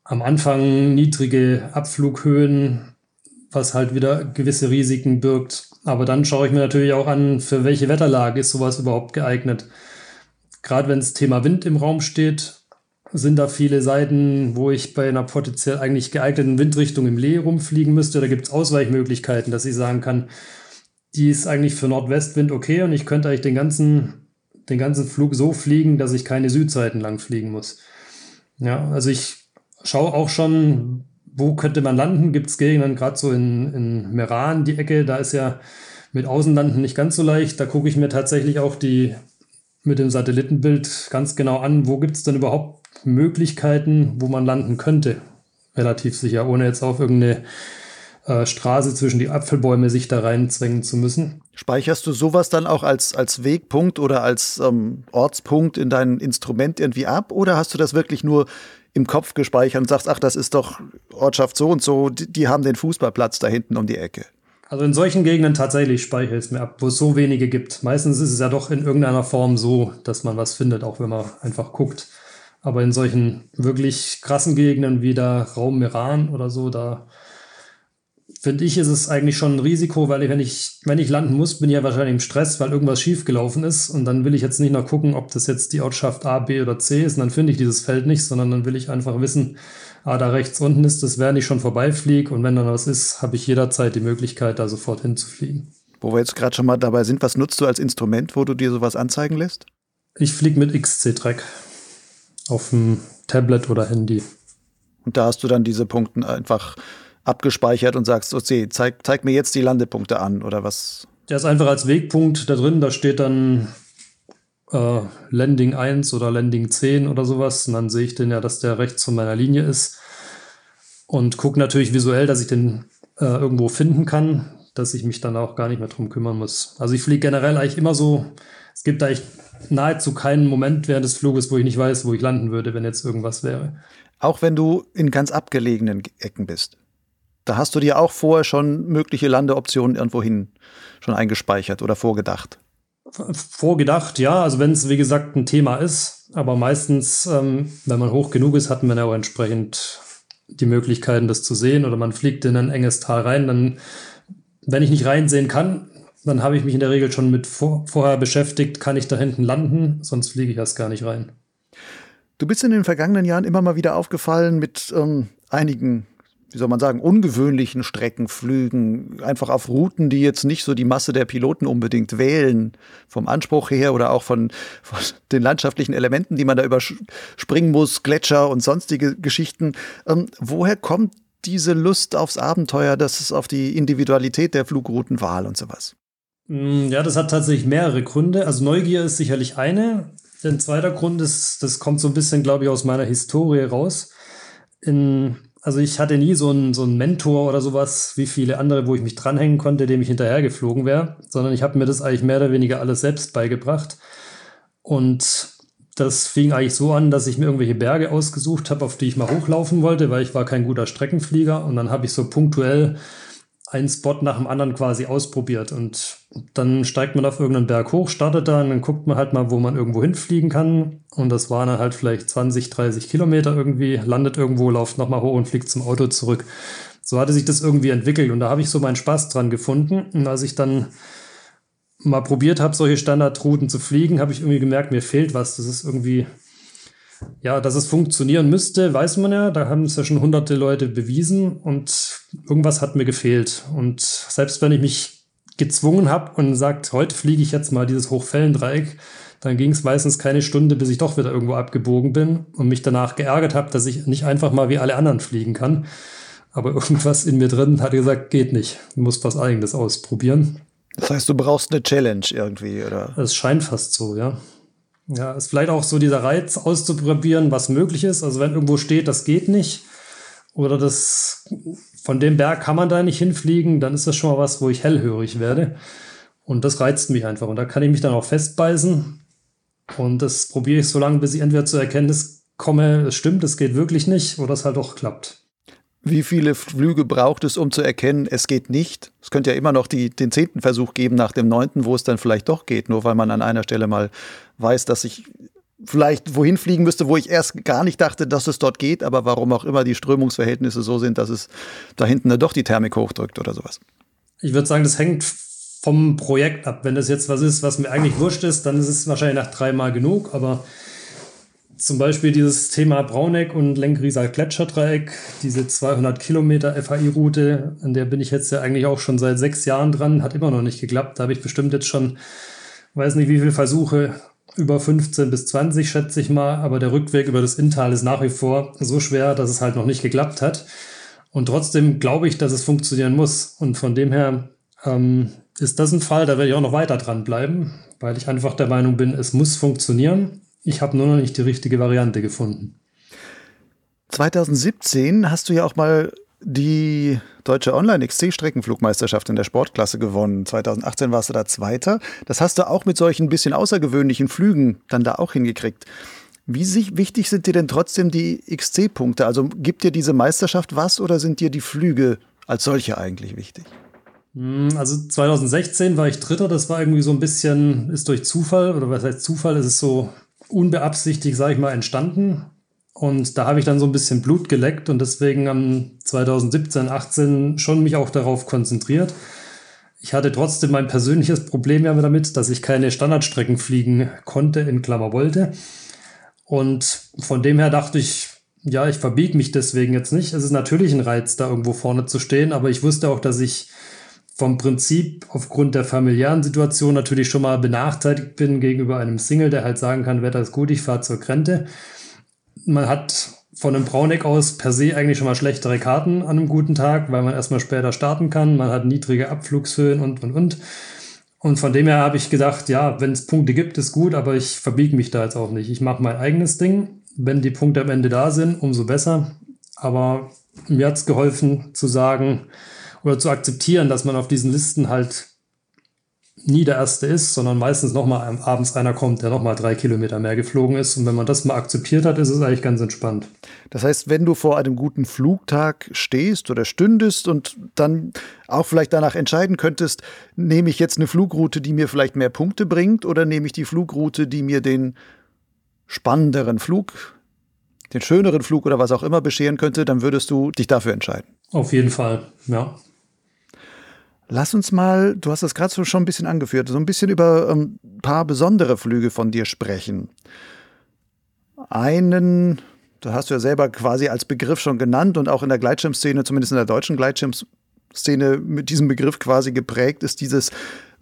[SPEAKER 1] am Anfang niedrige Abflughöhen, was halt wieder gewisse Risiken birgt. Aber dann schaue ich mir natürlich auch an, für welche Wetterlage ist sowas überhaupt geeignet. Gerade wenn das Thema Wind im Raum steht, sind da viele Seiten, wo ich bei einer potenziell eigentlich geeigneten Windrichtung im Lee rumfliegen müsste. Da gibt es Ausweichmöglichkeiten, dass ich sagen kann, die ist eigentlich für Nordwestwind okay und ich könnte eigentlich den ganzen, den ganzen Flug so fliegen, dass ich keine Südseiten lang fliegen muss. Ja, also ich schaue auch schon, wo könnte man landen. Gibt es Gegenden, gerade so in, in Meran, die Ecke, da ist ja mit Außenlanden nicht ganz so leicht. Da gucke ich mir tatsächlich auch die mit dem Satellitenbild ganz genau an, wo gibt es denn überhaupt Möglichkeiten, wo man landen könnte. Relativ sicher, ohne jetzt auf irgendeine äh, Straße zwischen die Apfelbäume sich da reinzwängen zu müssen.
[SPEAKER 2] Speicherst du sowas dann auch als, als Wegpunkt oder als ähm, Ortspunkt in dein Instrument irgendwie ab? Oder hast du das wirklich nur im Kopf gespeichert und sagst, ach, das ist doch Ortschaft so und so, die, die haben den Fußballplatz da hinten um die Ecke.
[SPEAKER 1] Also in solchen Gegenden tatsächlich speichere ich es mir ab, wo es so wenige gibt. Meistens ist es ja doch in irgendeiner Form so, dass man was findet, auch wenn man einfach guckt. Aber in solchen wirklich krassen Gegenden wie der Raum Meran oder so, da finde ich, ist es eigentlich schon ein Risiko, weil wenn ich, wenn ich landen muss, bin ich ja wahrscheinlich im Stress, weil irgendwas schiefgelaufen ist. Und dann will ich jetzt nicht noch gucken, ob das jetzt die Ortschaft A, B oder C ist. Und dann finde ich dieses Feld nicht, sondern dann will ich einfach wissen, ah, da rechts unten ist das, während ich schon vorbeifliege. Und wenn dann was ist, habe ich jederzeit die Möglichkeit, da sofort hinzufliegen.
[SPEAKER 2] Wo wir jetzt gerade schon mal dabei sind, was nutzt du als Instrument, wo du dir sowas anzeigen lässt?
[SPEAKER 1] Ich fliege mit XC-Track. auf dem Tablet oder Handy.
[SPEAKER 2] Und da hast du dann diese Punkte einfach abgespeichert und sagst, okay, zeig, zeig mir jetzt die Landepunkte an oder was?
[SPEAKER 1] Der ist einfach als Wegpunkt da drin, da steht dann äh, Landing 1 oder Landing 10 oder sowas. Und dann sehe ich den ja, dass der rechts von meiner Linie ist. Und gucke natürlich visuell, dass ich den äh, irgendwo finden kann, dass ich mich dann auch gar nicht mehr drum kümmern muss. Also ich fliege generell eigentlich immer so, es gibt eigentlich nahezu keinen Moment während des Fluges, wo ich nicht weiß, wo ich landen würde, wenn jetzt irgendwas wäre.
[SPEAKER 2] Auch wenn du in ganz abgelegenen Ecken bist. Da hast du dir auch vorher schon mögliche Landeoptionen irgendwohin schon eingespeichert oder vorgedacht.
[SPEAKER 1] Vorgedacht, ja. Also wenn es, wie gesagt, ein Thema ist. Aber meistens, ähm, wenn man hoch genug ist, hat man ja auch entsprechend die Möglichkeiten, das zu sehen. Oder man fliegt in ein enges Tal rein. Dann, wenn ich nicht reinsehen kann, dann habe ich mich in der Regel schon mit vor, vorher beschäftigt, kann ich da hinten landen, sonst fliege ich erst gar nicht rein.
[SPEAKER 2] Du bist in den vergangenen Jahren immer mal wieder aufgefallen mit ähm, einigen wie soll man sagen, ungewöhnlichen Streckenflügen, einfach auf Routen, die jetzt nicht so die Masse der Piloten unbedingt wählen, vom Anspruch her oder auch von, von den landschaftlichen Elementen, die man da überspringen muss, Gletscher und sonstige Geschichten. Ähm, woher kommt diese Lust aufs Abenteuer, das ist auf die Individualität der Flugroutenwahl und sowas?
[SPEAKER 1] Mm, ja, das hat tatsächlich mehrere Gründe. Also Neugier ist sicherlich eine. Ein zweiter Grund ist, das kommt so ein bisschen, glaube ich, aus meiner Historie raus. In also ich hatte nie so einen, so einen Mentor oder sowas wie viele andere, wo ich mich dranhängen konnte, dem ich hinterhergeflogen wäre, sondern ich habe mir das eigentlich mehr oder weniger alles selbst beigebracht. Und das fing eigentlich so an, dass ich mir irgendwelche Berge ausgesucht habe, auf die ich mal hochlaufen wollte, weil ich war kein guter Streckenflieger. Und dann habe ich so punktuell einen Spot nach dem anderen quasi ausprobiert. Und dann steigt man auf irgendeinen Berg hoch, startet da und dann guckt man halt mal, wo man irgendwo hinfliegen kann. Und das waren dann halt vielleicht 20, 30 Kilometer irgendwie, landet irgendwo, lauft nochmal hoch und fliegt zum Auto zurück. So hatte sich das irgendwie entwickelt und da habe ich so meinen Spaß dran gefunden. Und als ich dann mal probiert habe, solche Standardrouten zu fliegen, habe ich irgendwie gemerkt, mir fehlt was. Das ist irgendwie ja, dass es funktionieren müsste, weiß man ja. Da haben es ja schon hunderte Leute bewiesen und irgendwas hat mir gefehlt. Und selbst wenn ich mich gezwungen habe und sagt, heute fliege ich jetzt mal dieses Hochfellendreieck, dann ging es meistens keine Stunde, bis ich doch wieder irgendwo abgebogen bin und mich danach geärgert habe, dass ich nicht einfach mal wie alle anderen fliegen kann. Aber irgendwas in mir drin hat gesagt, geht nicht. Du musst was Eigenes ausprobieren.
[SPEAKER 2] Das heißt, du brauchst eine Challenge irgendwie, oder?
[SPEAKER 1] Es scheint fast so, ja. Ja, ist vielleicht auch so dieser Reiz auszuprobieren, was möglich ist. Also wenn irgendwo steht, das geht nicht oder das von dem Berg kann man da nicht hinfliegen, dann ist das schon mal was, wo ich hellhörig werde. Und das reizt mich einfach. Und da kann ich mich dann auch festbeißen. Und das probiere ich so lange, bis ich entweder zur Erkenntnis komme, es stimmt, es geht wirklich nicht, oder es halt auch klappt.
[SPEAKER 2] Wie viele Flüge braucht es, um zu erkennen, es geht nicht? Es könnte ja immer noch die, den zehnten Versuch geben nach dem neunten, wo es dann vielleicht doch geht, nur weil man an einer Stelle mal weiß, dass ich vielleicht wohin fliegen müsste, wo ich erst gar nicht dachte, dass es dort geht, aber warum auch immer die Strömungsverhältnisse so sind, dass es da hinten dann doch die Thermik hochdrückt oder sowas.
[SPEAKER 1] Ich würde sagen, das hängt vom Projekt ab. Wenn das jetzt was ist, was mir eigentlich wurscht ist, dann ist es wahrscheinlich nach dreimal genug, aber zum Beispiel dieses Thema Brauneck und Lenkrieser Gletscherdreieck, diese 200 Kilometer FAI-Route, an der bin ich jetzt ja eigentlich auch schon seit sechs Jahren dran, hat immer noch nicht geklappt. Da habe ich bestimmt jetzt schon, weiß nicht wie viele Versuche, über 15 bis 20 schätze ich mal, aber der Rückweg über das Inntal ist nach wie vor so schwer, dass es halt noch nicht geklappt hat. Und trotzdem glaube ich, dass es funktionieren muss. Und von dem her ähm, ist das ein Fall, da werde ich auch noch weiter dranbleiben, weil ich einfach der Meinung bin, es muss funktionieren. Ich habe nur noch nicht die richtige Variante gefunden.
[SPEAKER 2] 2017 hast du ja auch mal die deutsche Online-XC-Streckenflugmeisterschaft in der Sportklasse gewonnen. 2018 warst du da Zweiter. Das hast du auch mit solchen bisschen außergewöhnlichen Flügen dann da auch hingekriegt. Wie wichtig sind dir denn trotzdem die XC-Punkte? Also gibt dir diese Meisterschaft was oder sind dir die Flüge als solche eigentlich wichtig?
[SPEAKER 1] Hm, also 2016 war ich Dritter. Das war irgendwie so ein bisschen, ist durch Zufall oder was heißt Zufall? Es ist so unbeabsichtigt, sage ich mal, entstanden. Und da habe ich dann so ein bisschen Blut geleckt und deswegen am 2017, 18 schon mich auch darauf konzentriert. Ich hatte trotzdem mein persönliches Problem ja damit, dass ich keine Standardstrecken fliegen konnte, in Klammer wollte. Und von dem her dachte ich, ja, ich verbiege mich deswegen jetzt nicht. Es ist natürlich ein Reiz, da irgendwo vorne zu stehen, aber ich wusste auch, dass ich vom Prinzip aufgrund der familiären Situation natürlich schon mal benachteiligt bin gegenüber einem Single, der halt sagen kann, Wetter ist gut, ich fahre zur Krente. Man hat von einem Brauneck aus per se eigentlich schon mal schlechtere Karten an einem guten Tag, weil man erstmal später starten kann. Man hat niedrige Abflugshöhen und, und, und. Und von dem her habe ich gedacht, ja, wenn es Punkte gibt, ist gut, aber ich verbiege mich da jetzt auch nicht. Ich mache mein eigenes Ding. Wenn die Punkte am Ende da sind, umso besser. Aber mir hat es geholfen zu sagen oder zu akzeptieren, dass man auf diesen Listen halt nie der Erste ist, sondern meistens nochmal abends einer kommt, der nochmal drei Kilometer mehr geflogen ist. Und wenn man das mal akzeptiert hat, ist es eigentlich ganz entspannt.
[SPEAKER 2] Das heißt, wenn du vor einem guten Flugtag stehst oder stündest und dann auch vielleicht danach entscheiden könntest, nehme ich jetzt eine Flugroute, die mir vielleicht mehr Punkte bringt, oder nehme ich die Flugroute, die mir den spannenderen Flug, den schöneren Flug oder was auch immer bescheren könnte, dann würdest du dich dafür entscheiden.
[SPEAKER 1] Auf jeden Fall, ja.
[SPEAKER 2] Lass uns mal, du hast das gerade so schon ein bisschen angeführt, so ein bisschen über ein ähm, paar besondere Flüge von dir sprechen. Einen, da hast du ja selber quasi als Begriff schon genannt und auch in der Gleitschirmszene, zumindest in der deutschen Gleitschirmszene mit diesem Begriff quasi geprägt, ist dieses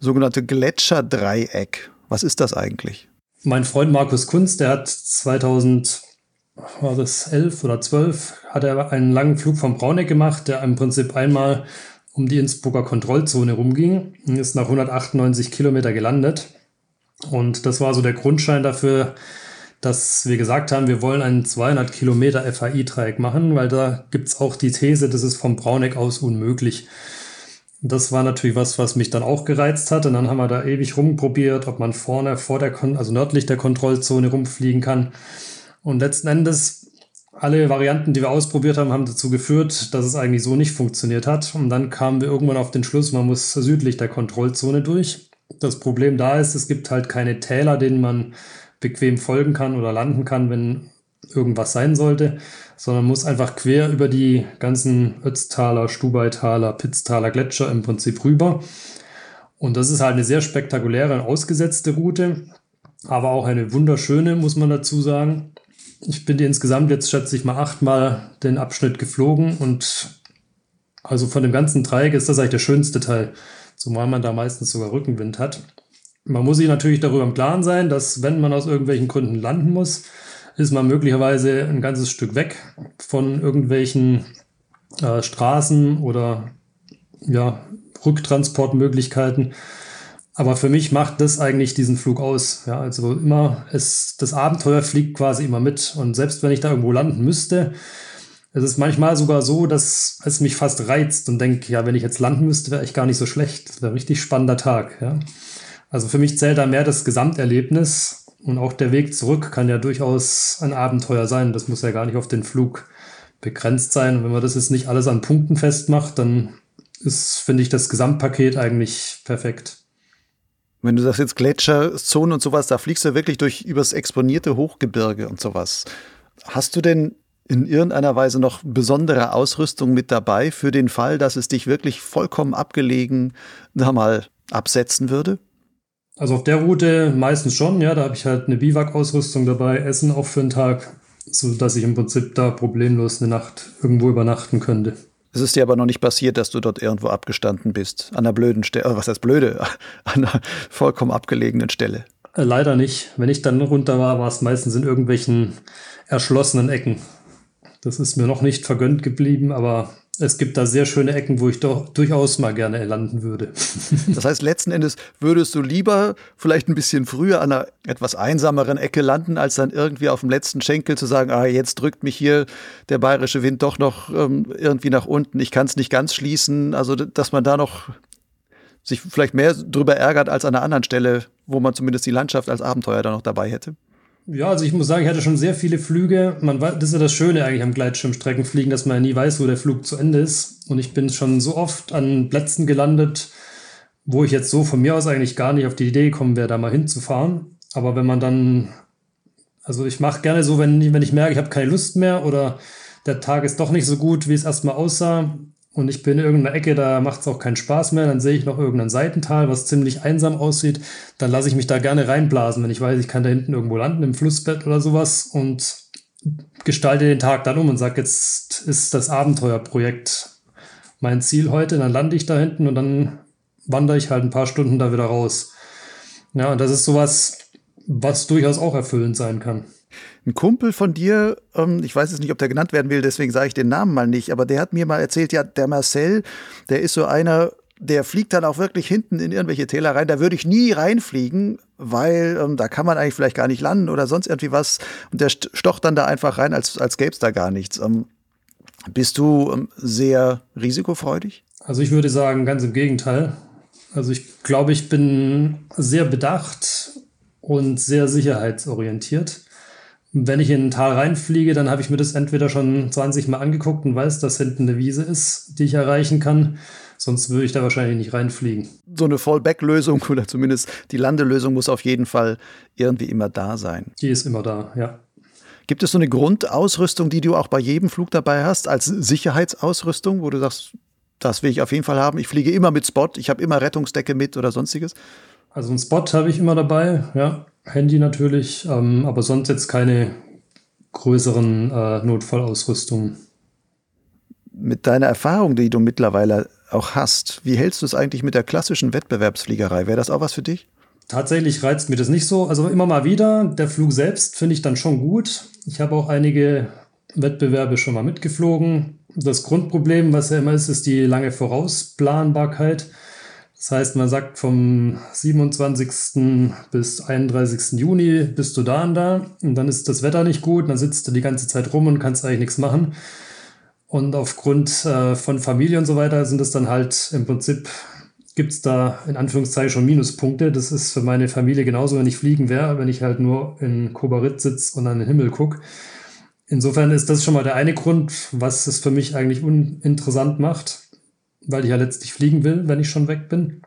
[SPEAKER 2] sogenannte Gletscherdreieck. Was ist das eigentlich?
[SPEAKER 1] Mein Freund Markus Kunz, der hat 2000 war das 11 oder 12, hat er einen langen Flug vom Brauneck gemacht, der im Prinzip einmal um die Innsbrucker Kontrollzone rumging und ist nach 198 Kilometer gelandet. Und das war so der Grundschein dafür, dass wir gesagt haben, wir wollen einen 200 Kilometer FAI-Dreieck machen, weil da gibt es auch die These, das ist vom Brauneck aus unmöglich. Das war natürlich was, was mich dann auch gereizt hat. Und dann haben wir da ewig rumprobiert, ob man vorne vor der, also nördlich der Kontrollzone rumfliegen kann. Und letzten Endes alle Varianten, die wir ausprobiert haben, haben dazu geführt, dass es eigentlich so nicht funktioniert hat. Und dann kamen wir irgendwann auf den Schluss, man muss südlich der Kontrollzone durch. Das Problem da ist, es gibt halt keine Täler, denen man bequem folgen kann oder landen kann, wenn irgendwas sein sollte, sondern muss einfach quer über die ganzen Ötztaler, Stubaitaler, Pitztaler Gletscher im Prinzip rüber. Und das ist halt eine sehr spektakuläre und ausgesetzte Route, aber auch eine wunderschöne, muss man dazu sagen. Ich bin insgesamt jetzt, schätze ich mal, achtmal den Abschnitt geflogen und also von dem ganzen Dreieck ist das eigentlich der schönste Teil, zumal man da meistens sogar Rückenwind hat. Man muss sich natürlich darüber im Klaren sein, dass wenn man aus irgendwelchen Gründen landen muss, ist man möglicherweise ein ganzes Stück weg von irgendwelchen äh, Straßen oder ja, Rücktransportmöglichkeiten. Aber für mich macht das eigentlich diesen Flug aus. Ja, also immer, es, das Abenteuer fliegt quasi immer mit. Und selbst wenn ich da irgendwo landen müsste, es ist manchmal sogar so, dass es mich fast reizt und denke, ja, wenn ich jetzt landen müsste, wäre ich gar nicht so schlecht. Das wäre ein richtig spannender Tag. Ja. Also für mich zählt da mehr das Gesamterlebnis und auch der Weg zurück kann ja durchaus ein Abenteuer sein. Das muss ja gar nicht auf den Flug begrenzt sein. Und wenn man das jetzt nicht alles an Punkten festmacht, dann ist, finde ich, das Gesamtpaket eigentlich perfekt.
[SPEAKER 2] Wenn du sagst jetzt Gletscherzonen und sowas, da fliegst du wirklich durch übers exponierte Hochgebirge und sowas. Hast du denn in irgendeiner Weise noch besondere Ausrüstung mit dabei für den Fall, dass es dich wirklich vollkommen abgelegen da mal absetzen würde?
[SPEAKER 1] Also auf der Route meistens schon, ja. Da habe ich halt eine Biwak-Ausrüstung dabei, Essen auch für einen Tag, sodass ich im Prinzip da problemlos eine Nacht irgendwo übernachten könnte.
[SPEAKER 2] Es ist dir aber noch nicht passiert, dass du dort irgendwo abgestanden bist. An einer blöden Stelle, äh, was heißt blöde? [LAUGHS] An einer vollkommen abgelegenen Stelle.
[SPEAKER 1] Äh, leider nicht. Wenn ich dann runter war, war es meistens in irgendwelchen erschlossenen Ecken. Das ist mir noch nicht vergönnt geblieben, aber es gibt da sehr schöne Ecken, wo ich doch durchaus mal gerne landen würde.
[SPEAKER 2] Das heißt, letzten Endes würdest du lieber vielleicht ein bisschen früher an einer etwas einsameren Ecke landen, als dann irgendwie auf dem letzten Schenkel zu sagen, ah, jetzt drückt mich hier der bayerische Wind doch noch ähm, irgendwie nach unten. Ich kann es nicht ganz schließen. Also, dass man da noch sich vielleicht mehr drüber ärgert als an einer anderen Stelle, wo man zumindest die Landschaft als Abenteuer dann noch dabei hätte.
[SPEAKER 1] Ja, also ich muss sagen, ich hatte schon sehr viele Flüge. Man das ist ja das Schöne eigentlich am Gleitschirmstreckenfliegen, dass man ja nie weiß, wo der Flug zu Ende ist. Und ich bin schon so oft an Plätzen gelandet, wo ich jetzt so von mir aus eigentlich gar nicht auf die Idee gekommen wäre, da mal hinzufahren. Aber wenn man dann, also ich mache gerne so, wenn, wenn ich merke, ich habe keine Lust mehr oder der Tag ist doch nicht so gut, wie es erstmal aussah, und ich bin in irgendeiner Ecke, da macht es auch keinen Spaß mehr, dann sehe ich noch irgendein Seitental, was ziemlich einsam aussieht, dann lasse ich mich da gerne reinblasen, wenn ich weiß, ich kann da hinten irgendwo landen, im Flussbett oder sowas und gestalte den Tag dann um und sage, jetzt ist das Abenteuerprojekt mein Ziel heute, dann lande ich da hinten und dann wandere ich halt ein paar Stunden da wieder raus. Ja, und das ist sowas, was durchaus auch erfüllend sein kann.
[SPEAKER 2] Ein Kumpel von dir, ähm, ich weiß jetzt nicht, ob der genannt werden will, deswegen sage ich den Namen mal nicht, aber der hat mir mal erzählt, ja, der Marcel, der ist so einer, der fliegt dann auch wirklich hinten in irgendwelche Täler rein. Da würde ich nie reinfliegen, weil ähm, da kann man eigentlich vielleicht gar nicht landen oder sonst irgendwie was. Und der stocht dann da einfach rein, als, als gäbe es da gar nichts. Ähm, bist du ähm, sehr risikofreudig?
[SPEAKER 1] Also ich würde sagen, ganz im Gegenteil. Also ich glaube, ich bin sehr bedacht und sehr sicherheitsorientiert. Wenn ich in ein Tal reinfliege, dann habe ich mir das entweder schon 20 Mal angeguckt und weiß, dass hinten eine Wiese ist, die ich erreichen kann. Sonst würde ich da wahrscheinlich nicht reinfliegen.
[SPEAKER 2] So eine Fallback-Lösung [LAUGHS] oder zumindest die Landelösung muss auf jeden Fall irgendwie immer da sein.
[SPEAKER 1] Die ist immer da, ja.
[SPEAKER 2] Gibt es so eine Grundausrüstung, die du auch bei jedem Flug dabei hast, als Sicherheitsausrüstung, wo du sagst, das will ich auf jeden Fall haben. Ich fliege immer mit Spot, ich habe immer Rettungsdecke mit oder sonstiges?
[SPEAKER 1] Also einen Spot habe ich immer dabei, ja. Handy natürlich, ähm, aber sonst jetzt keine größeren äh, Notfallausrüstungen.
[SPEAKER 2] Mit deiner Erfahrung, die du mittlerweile auch hast, wie hältst du es eigentlich mit der klassischen Wettbewerbsfliegerei? Wäre das auch was für dich?
[SPEAKER 1] Tatsächlich reizt mir das nicht so. Also immer mal wieder. Der Flug selbst finde ich dann schon gut. Ich habe auch einige Wettbewerbe schon mal mitgeflogen. Das Grundproblem, was ja immer ist, ist die lange Vorausplanbarkeit. Das heißt, man sagt vom 27. bis 31. Juni bist du da und da und dann ist das Wetter nicht gut, dann sitzt du die ganze Zeit rum und kannst eigentlich nichts machen. Und aufgrund äh, von Familie und so weiter sind es dann halt im Prinzip, gibt es da in Anführungszeichen schon Minuspunkte. Das ist für meine Familie genauso, wenn ich fliegen wäre, wenn ich halt nur in Kobarit sitze und an den Himmel gucke. Insofern ist das schon mal der eine Grund, was es für mich eigentlich uninteressant macht weil ich ja letztlich fliegen will, wenn ich schon weg bin.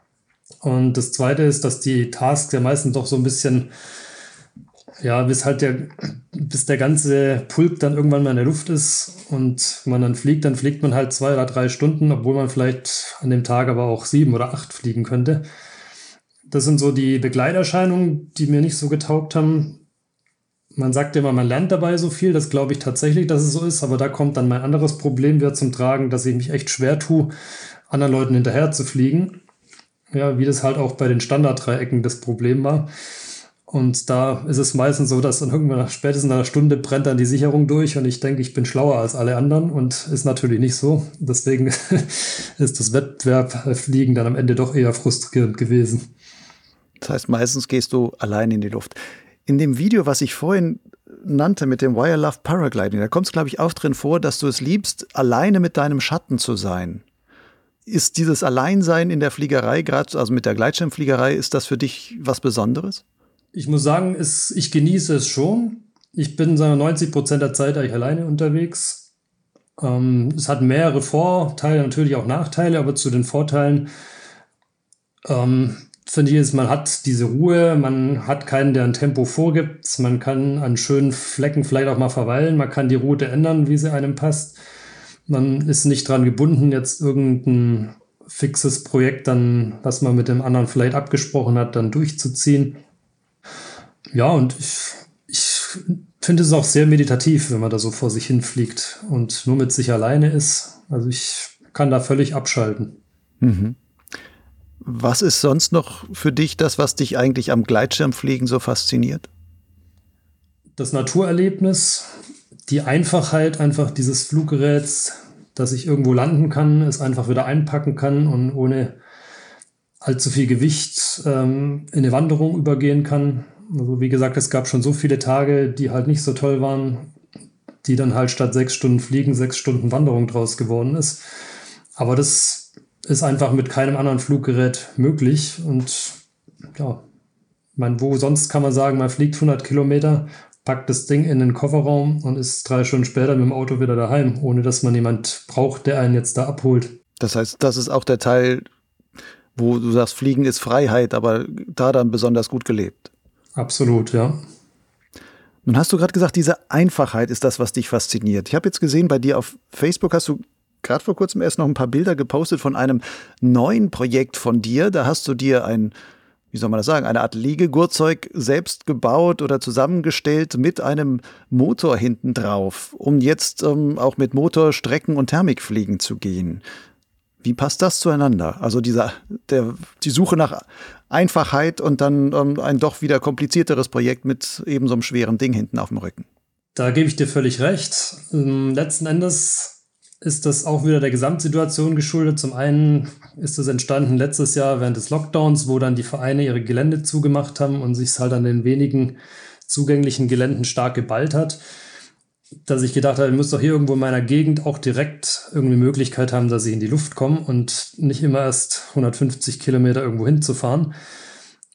[SPEAKER 1] Und das zweite ist, dass die Tasks ja meistens doch so ein bisschen, ja, bis halt der, bis der ganze Pulk dann irgendwann mal in der Luft ist und man dann fliegt, dann fliegt man halt zwei oder drei Stunden, obwohl man vielleicht an dem Tag aber auch sieben oder acht fliegen könnte. Das sind so die Begleiterscheinungen, die mir nicht so getaugt haben. Man sagt immer, man lernt dabei so viel. Das glaube ich tatsächlich, dass es so ist. Aber da kommt dann mein anderes Problem wieder zum Tragen, dass ich mich echt schwer tue, anderen Leuten hinterher zu fliegen. Ja, wie das halt auch bei den Standarddreiecken das Problem war. Und da ist es meistens so, dass dann irgendwann spätestens einer Stunde brennt dann die Sicherung durch und ich denke, ich bin schlauer als alle anderen und ist natürlich nicht so. Deswegen [LAUGHS] ist das Wettbewerbfliegen dann am Ende doch eher frustrierend gewesen.
[SPEAKER 2] Das heißt, meistens gehst du allein in die Luft. In dem Video, was ich vorhin nannte mit dem Wire Love Paragliding, da kommt es, glaube ich, auch drin vor, dass du es liebst, alleine mit deinem Schatten zu sein. Ist dieses Alleinsein in der Fliegerei, gerade also mit der Gleitschirmfliegerei, ist das für dich was Besonderes?
[SPEAKER 1] Ich muss sagen, es, ich genieße es schon. Ich bin sagen 90 Prozent der Zeit eigentlich alleine unterwegs. Ähm, es hat mehrere Vorteile, natürlich auch Nachteile, aber zu den Vorteilen ähm, finde ich, ist, man hat diese Ruhe, man hat keinen, der ein Tempo vorgibt, man kann an schönen Flecken vielleicht auch mal verweilen, man kann die Route ändern, wie sie einem passt. Man ist nicht dran gebunden, jetzt irgendein fixes Projekt dann, was man mit dem anderen vielleicht abgesprochen hat, dann durchzuziehen. Ja, und ich, ich finde es auch sehr meditativ, wenn man da so vor sich hinfliegt und nur mit sich alleine ist. Also ich kann da völlig abschalten. Mhm.
[SPEAKER 2] Was ist sonst noch für dich das, was dich eigentlich am Gleitschirmfliegen so fasziniert?
[SPEAKER 1] Das Naturerlebnis, die Einfachheit einfach dieses Fluggeräts, dass ich irgendwo landen kann, es einfach wieder einpacken kann und ohne allzu viel Gewicht ähm, in eine Wanderung übergehen kann. Also wie gesagt, es gab schon so viele Tage, die halt nicht so toll waren, die dann halt statt sechs Stunden Fliegen sechs Stunden Wanderung draus geworden ist. Aber das ist einfach mit keinem anderen Fluggerät möglich. Und ja, man, wo sonst kann man sagen, man fliegt 100 Kilometer, packt das Ding in den Kofferraum und ist drei Stunden später mit dem Auto wieder daheim, ohne dass man jemand braucht, der einen jetzt da abholt.
[SPEAKER 2] Das heißt, das ist auch der Teil, wo du sagst, Fliegen ist Freiheit, aber da dann besonders gut gelebt.
[SPEAKER 1] Absolut, ja.
[SPEAKER 2] Nun hast du gerade gesagt, diese Einfachheit ist das, was dich fasziniert. Ich habe jetzt gesehen, bei dir auf Facebook hast du gerade vor kurzem erst noch ein paar Bilder gepostet von einem neuen Projekt von dir. Da hast du dir ein, wie soll man das sagen, eine Art Liegegurtzeug selbst gebaut oder zusammengestellt mit einem Motor hinten drauf, um jetzt ähm, auch mit Motor Strecken und Thermik fliegen zu gehen. Wie passt das zueinander? Also dieser, der, die Suche nach Einfachheit und dann ähm, ein doch wieder komplizierteres Projekt mit eben so einem schweren Ding hinten auf dem Rücken.
[SPEAKER 1] Da gebe ich dir völlig recht. Ähm, letzten Endes ist das auch wieder der Gesamtsituation geschuldet. Zum einen ist es entstanden letztes Jahr während des Lockdowns, wo dann die Vereine ihre Gelände zugemacht haben und sich halt an den wenigen zugänglichen Geländen stark geballt hat dass ich gedacht habe, ich muss doch hier irgendwo in meiner Gegend auch direkt irgendwie Möglichkeit haben, dass ich in die Luft komme und nicht immer erst 150 Kilometer irgendwo hinzufahren.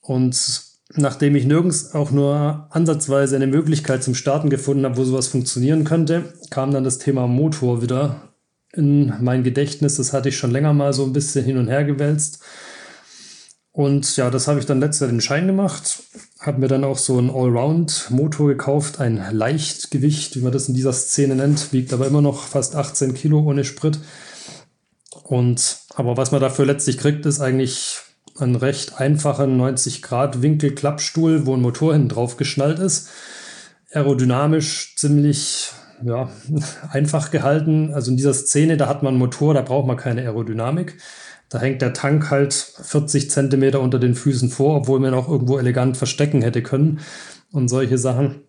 [SPEAKER 1] Und nachdem ich nirgends auch nur ansatzweise eine Möglichkeit zum Starten gefunden habe, wo sowas funktionieren könnte, kam dann das Thema Motor wieder in mein Gedächtnis. Das hatte ich schon länger mal so ein bisschen hin und her gewälzt. Und ja, das habe ich dann letztes Jahr den Schein gemacht. Habe mir dann auch so einen Allround-Motor gekauft, ein Leichtgewicht, wie man das in dieser Szene nennt, wiegt aber immer noch fast 18 Kilo ohne Sprit. Und aber was man dafür letztlich kriegt, ist eigentlich ein recht einfacher 90-Grad-Winkel-Klappstuhl, wo ein Motor hinten drauf geschnallt ist. Aerodynamisch ziemlich ja, [LAUGHS] einfach gehalten. Also in dieser Szene, da hat man einen Motor, da braucht man keine Aerodynamik. Da hängt der Tank halt 40 Zentimeter unter den Füßen vor, obwohl man auch irgendwo elegant verstecken hätte können und solche Sachen.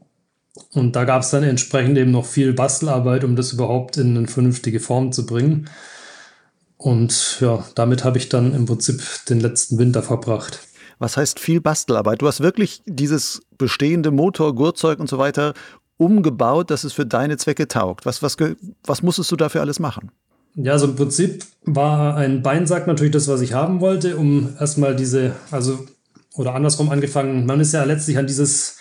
[SPEAKER 1] Und da gab es dann entsprechend eben noch viel Bastelarbeit, um das überhaupt in eine vernünftige Form zu bringen. Und ja, damit habe ich dann im Prinzip den letzten Winter verbracht.
[SPEAKER 2] Was heißt viel Bastelarbeit? Du hast wirklich dieses bestehende Motor, Gurtzeug und so weiter umgebaut, dass es für deine Zwecke taugt. Was, was, was musstest du dafür alles machen?
[SPEAKER 1] Ja, so im Prinzip war ein Beinsack natürlich das, was ich haben wollte, um erstmal diese, also, oder andersrum angefangen, man ist ja letztlich an dieses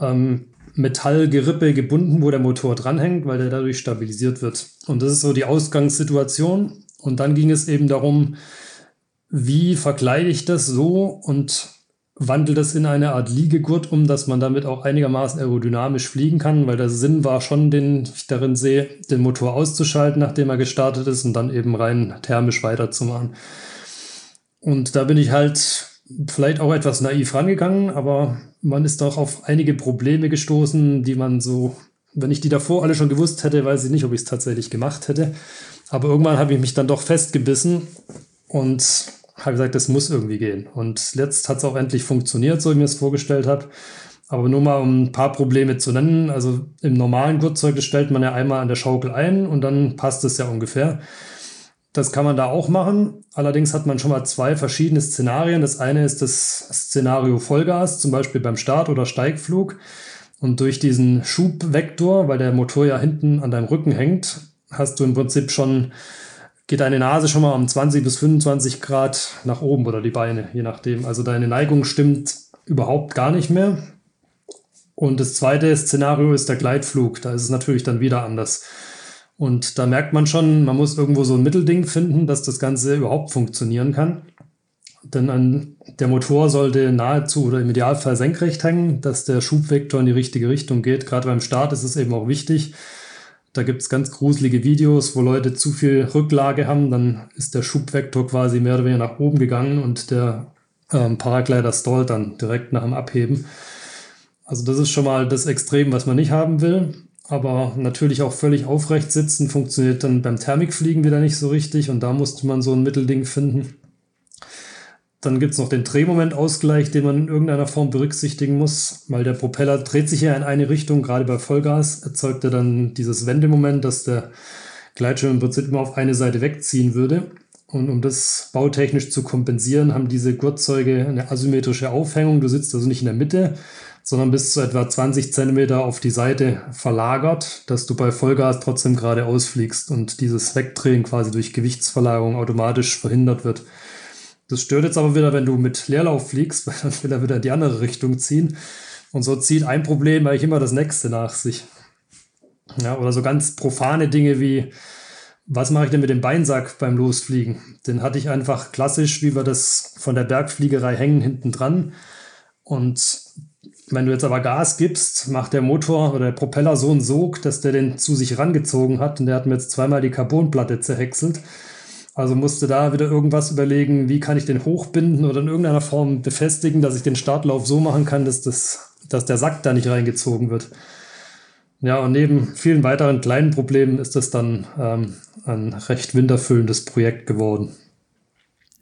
[SPEAKER 1] ähm, Metallgerippe gebunden, wo der Motor dranhängt, weil der dadurch stabilisiert wird. Und das ist so die Ausgangssituation. Und dann ging es eben darum, wie verkleide ich das so und wandle das in eine Art Liegegurt um, dass man damit auch einigermaßen aerodynamisch fliegen kann, weil der Sinn war schon, den ich darin sehe, den Motor auszuschalten, nachdem er gestartet ist und dann eben rein thermisch weiterzumachen. Und da bin ich halt vielleicht auch etwas naiv rangegangen, aber man ist doch auf einige Probleme gestoßen, die man so, wenn ich die davor alle schon gewusst hätte, weiß ich nicht, ob ich es tatsächlich gemacht hätte. Aber irgendwann habe ich mich dann doch festgebissen und habe gesagt, das muss irgendwie gehen. Und jetzt hat es auch endlich funktioniert, so wie ich mir es vorgestellt habe. Aber nur mal um ein paar Probleme zu nennen. Also im normalen Gurtzeug, stellt man ja einmal an der Schaukel ein und dann passt es ja ungefähr. Das kann man da auch machen. Allerdings hat man schon mal zwei verschiedene Szenarien. Das eine ist das Szenario Vollgas, zum Beispiel beim Start oder Steigflug. Und durch diesen Schubvektor, weil der Motor ja hinten an deinem Rücken hängt, hast du im Prinzip schon geht deine Nase schon mal um 20 bis 25 Grad nach oben oder die Beine, je nachdem. Also deine Neigung stimmt überhaupt gar nicht mehr. Und das zweite Szenario ist der Gleitflug. Da ist es natürlich dann wieder anders. Und da merkt man schon, man muss irgendwo so ein Mittelding finden, dass das Ganze überhaupt funktionieren kann. Denn an, der Motor sollte nahezu oder im Idealfall senkrecht hängen, dass der Schubvektor in die richtige Richtung geht. Gerade beim Start ist es eben auch wichtig, da gibt es ganz gruselige Videos, wo Leute zu viel Rücklage haben. Dann ist der Schubvektor quasi mehr oder weniger nach oben gegangen und der ähm, Paraglider stallt dann direkt nach dem Abheben. Also das ist schon mal das Extrem, was man nicht haben will. Aber natürlich auch völlig aufrecht sitzen funktioniert dann beim Thermikfliegen wieder nicht so richtig. Und da musste man so ein Mittelding finden. Dann gibt es noch den Drehmomentausgleich, den man in irgendeiner Form berücksichtigen muss, weil der Propeller dreht sich ja in eine Richtung, gerade bei Vollgas erzeugt er dann dieses Wendemoment, dass der Gleitschirm im Prinzip immer auf eine Seite wegziehen würde. Und um das bautechnisch zu kompensieren, haben diese Gurtzeuge eine asymmetrische Aufhängung. Du sitzt also nicht in der Mitte, sondern bis zu etwa 20 Zentimeter auf die Seite verlagert, dass du bei Vollgas trotzdem gerade ausfliegst und dieses Wegdrehen quasi durch Gewichtsverlagerung automatisch verhindert wird. Das stört jetzt aber wieder, wenn du mit Leerlauf fliegst, [LAUGHS] weil dann will er wieder in die andere Richtung ziehen. Und so zieht ein Problem eigentlich immer das nächste nach sich. Ja, oder so ganz profane Dinge wie, was mache ich denn mit dem Beinsack beim Losfliegen? Den hatte ich einfach klassisch, wie wir das von der Bergfliegerei hängen, hinten dran. Und wenn du jetzt aber Gas gibst, macht der Motor oder der Propeller so einen Sog, dass der den zu sich rangezogen hat. Und der hat mir jetzt zweimal die Carbonplatte zerhäckselt. Also musste da wieder irgendwas überlegen, wie kann ich den hochbinden oder in irgendeiner Form befestigen, dass ich den Startlauf so machen kann, dass, das, dass der Sack da nicht reingezogen wird. Ja, und neben vielen weiteren kleinen Problemen ist das dann ähm, ein recht winterfüllendes Projekt geworden.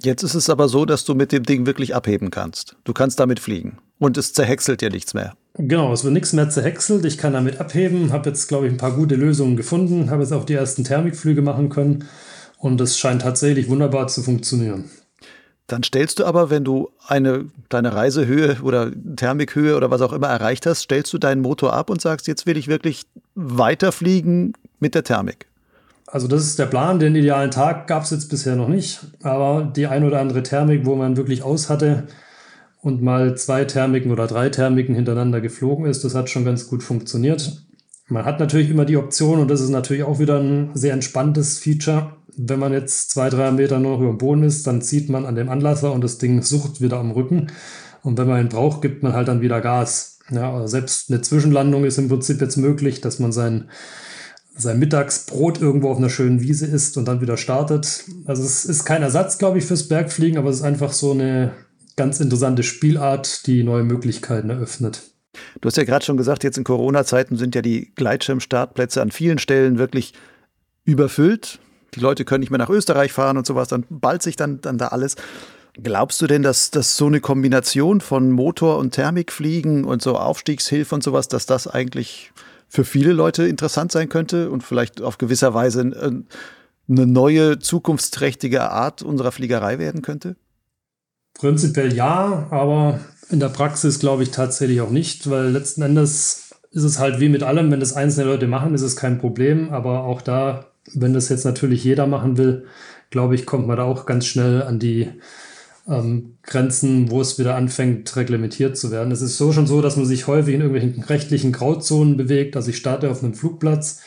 [SPEAKER 2] Jetzt ist es aber so, dass du mit dem Ding wirklich abheben kannst. Du kannst damit fliegen und es zerhäckselt dir nichts mehr.
[SPEAKER 1] Genau, es wird nichts mehr zerhäckselt. Ich kann damit abheben, habe jetzt, glaube ich, ein paar gute Lösungen gefunden, habe jetzt auch die ersten Thermikflüge machen können und es scheint tatsächlich wunderbar zu funktionieren.
[SPEAKER 2] Dann stellst du aber, wenn du eine, deine Reisehöhe oder Thermikhöhe oder was auch immer erreicht hast, stellst du deinen Motor ab und sagst, jetzt will ich wirklich weiterfliegen mit der Thermik.
[SPEAKER 1] Also das ist der Plan. Den idealen Tag gab es jetzt bisher noch nicht. Aber die ein oder andere Thermik, wo man wirklich aus hatte und mal zwei Thermiken oder drei Thermiken hintereinander geflogen ist, das hat schon ganz gut funktioniert. Man hat natürlich immer die Option, und das ist natürlich auch wieder ein sehr entspanntes Feature, wenn man jetzt zwei, drei Meter nur noch über dem Boden ist, dann zieht man an dem Anlasser und das Ding sucht wieder am Rücken. Und wenn man ihn braucht, gibt man halt dann wieder Gas. Ja, also selbst eine Zwischenlandung ist im Prinzip jetzt möglich, dass man sein, sein Mittagsbrot irgendwo auf einer schönen Wiese isst und dann wieder startet. Also es ist kein Ersatz, glaube ich, fürs Bergfliegen, aber es ist einfach so eine ganz interessante Spielart, die neue Möglichkeiten eröffnet.
[SPEAKER 2] Du hast ja gerade schon gesagt, jetzt in Corona-Zeiten sind ja die Gleitschirmstartplätze an vielen Stellen wirklich überfüllt die Leute können nicht mehr nach Österreich fahren und sowas, dann ballt sich dann, dann da alles. Glaubst du denn, dass, dass so eine Kombination von Motor- und Thermikfliegen und so Aufstiegshilfe und sowas, dass das eigentlich für viele Leute interessant sein könnte und vielleicht auf gewisser Weise eine neue, zukunftsträchtige Art unserer Fliegerei werden könnte?
[SPEAKER 1] Prinzipiell ja, aber in der Praxis glaube ich tatsächlich auch nicht, weil letzten Endes ist es halt wie mit allem, wenn das einzelne Leute machen, ist es kein Problem, aber auch da wenn das jetzt natürlich jeder machen will, glaube ich, kommt man da auch ganz schnell an die ähm, Grenzen, wo es wieder anfängt, reglementiert zu werden. Es ist so schon so, dass man sich häufig in irgendwelchen rechtlichen Grauzonen bewegt. Also ich starte auf einem Flugplatz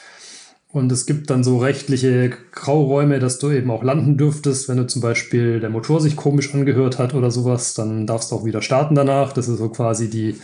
[SPEAKER 1] und es gibt dann so rechtliche Grauräume, dass du eben auch landen dürftest. Wenn du zum Beispiel der Motor sich komisch angehört hat oder sowas, dann darfst du auch wieder starten danach. Das ist so quasi die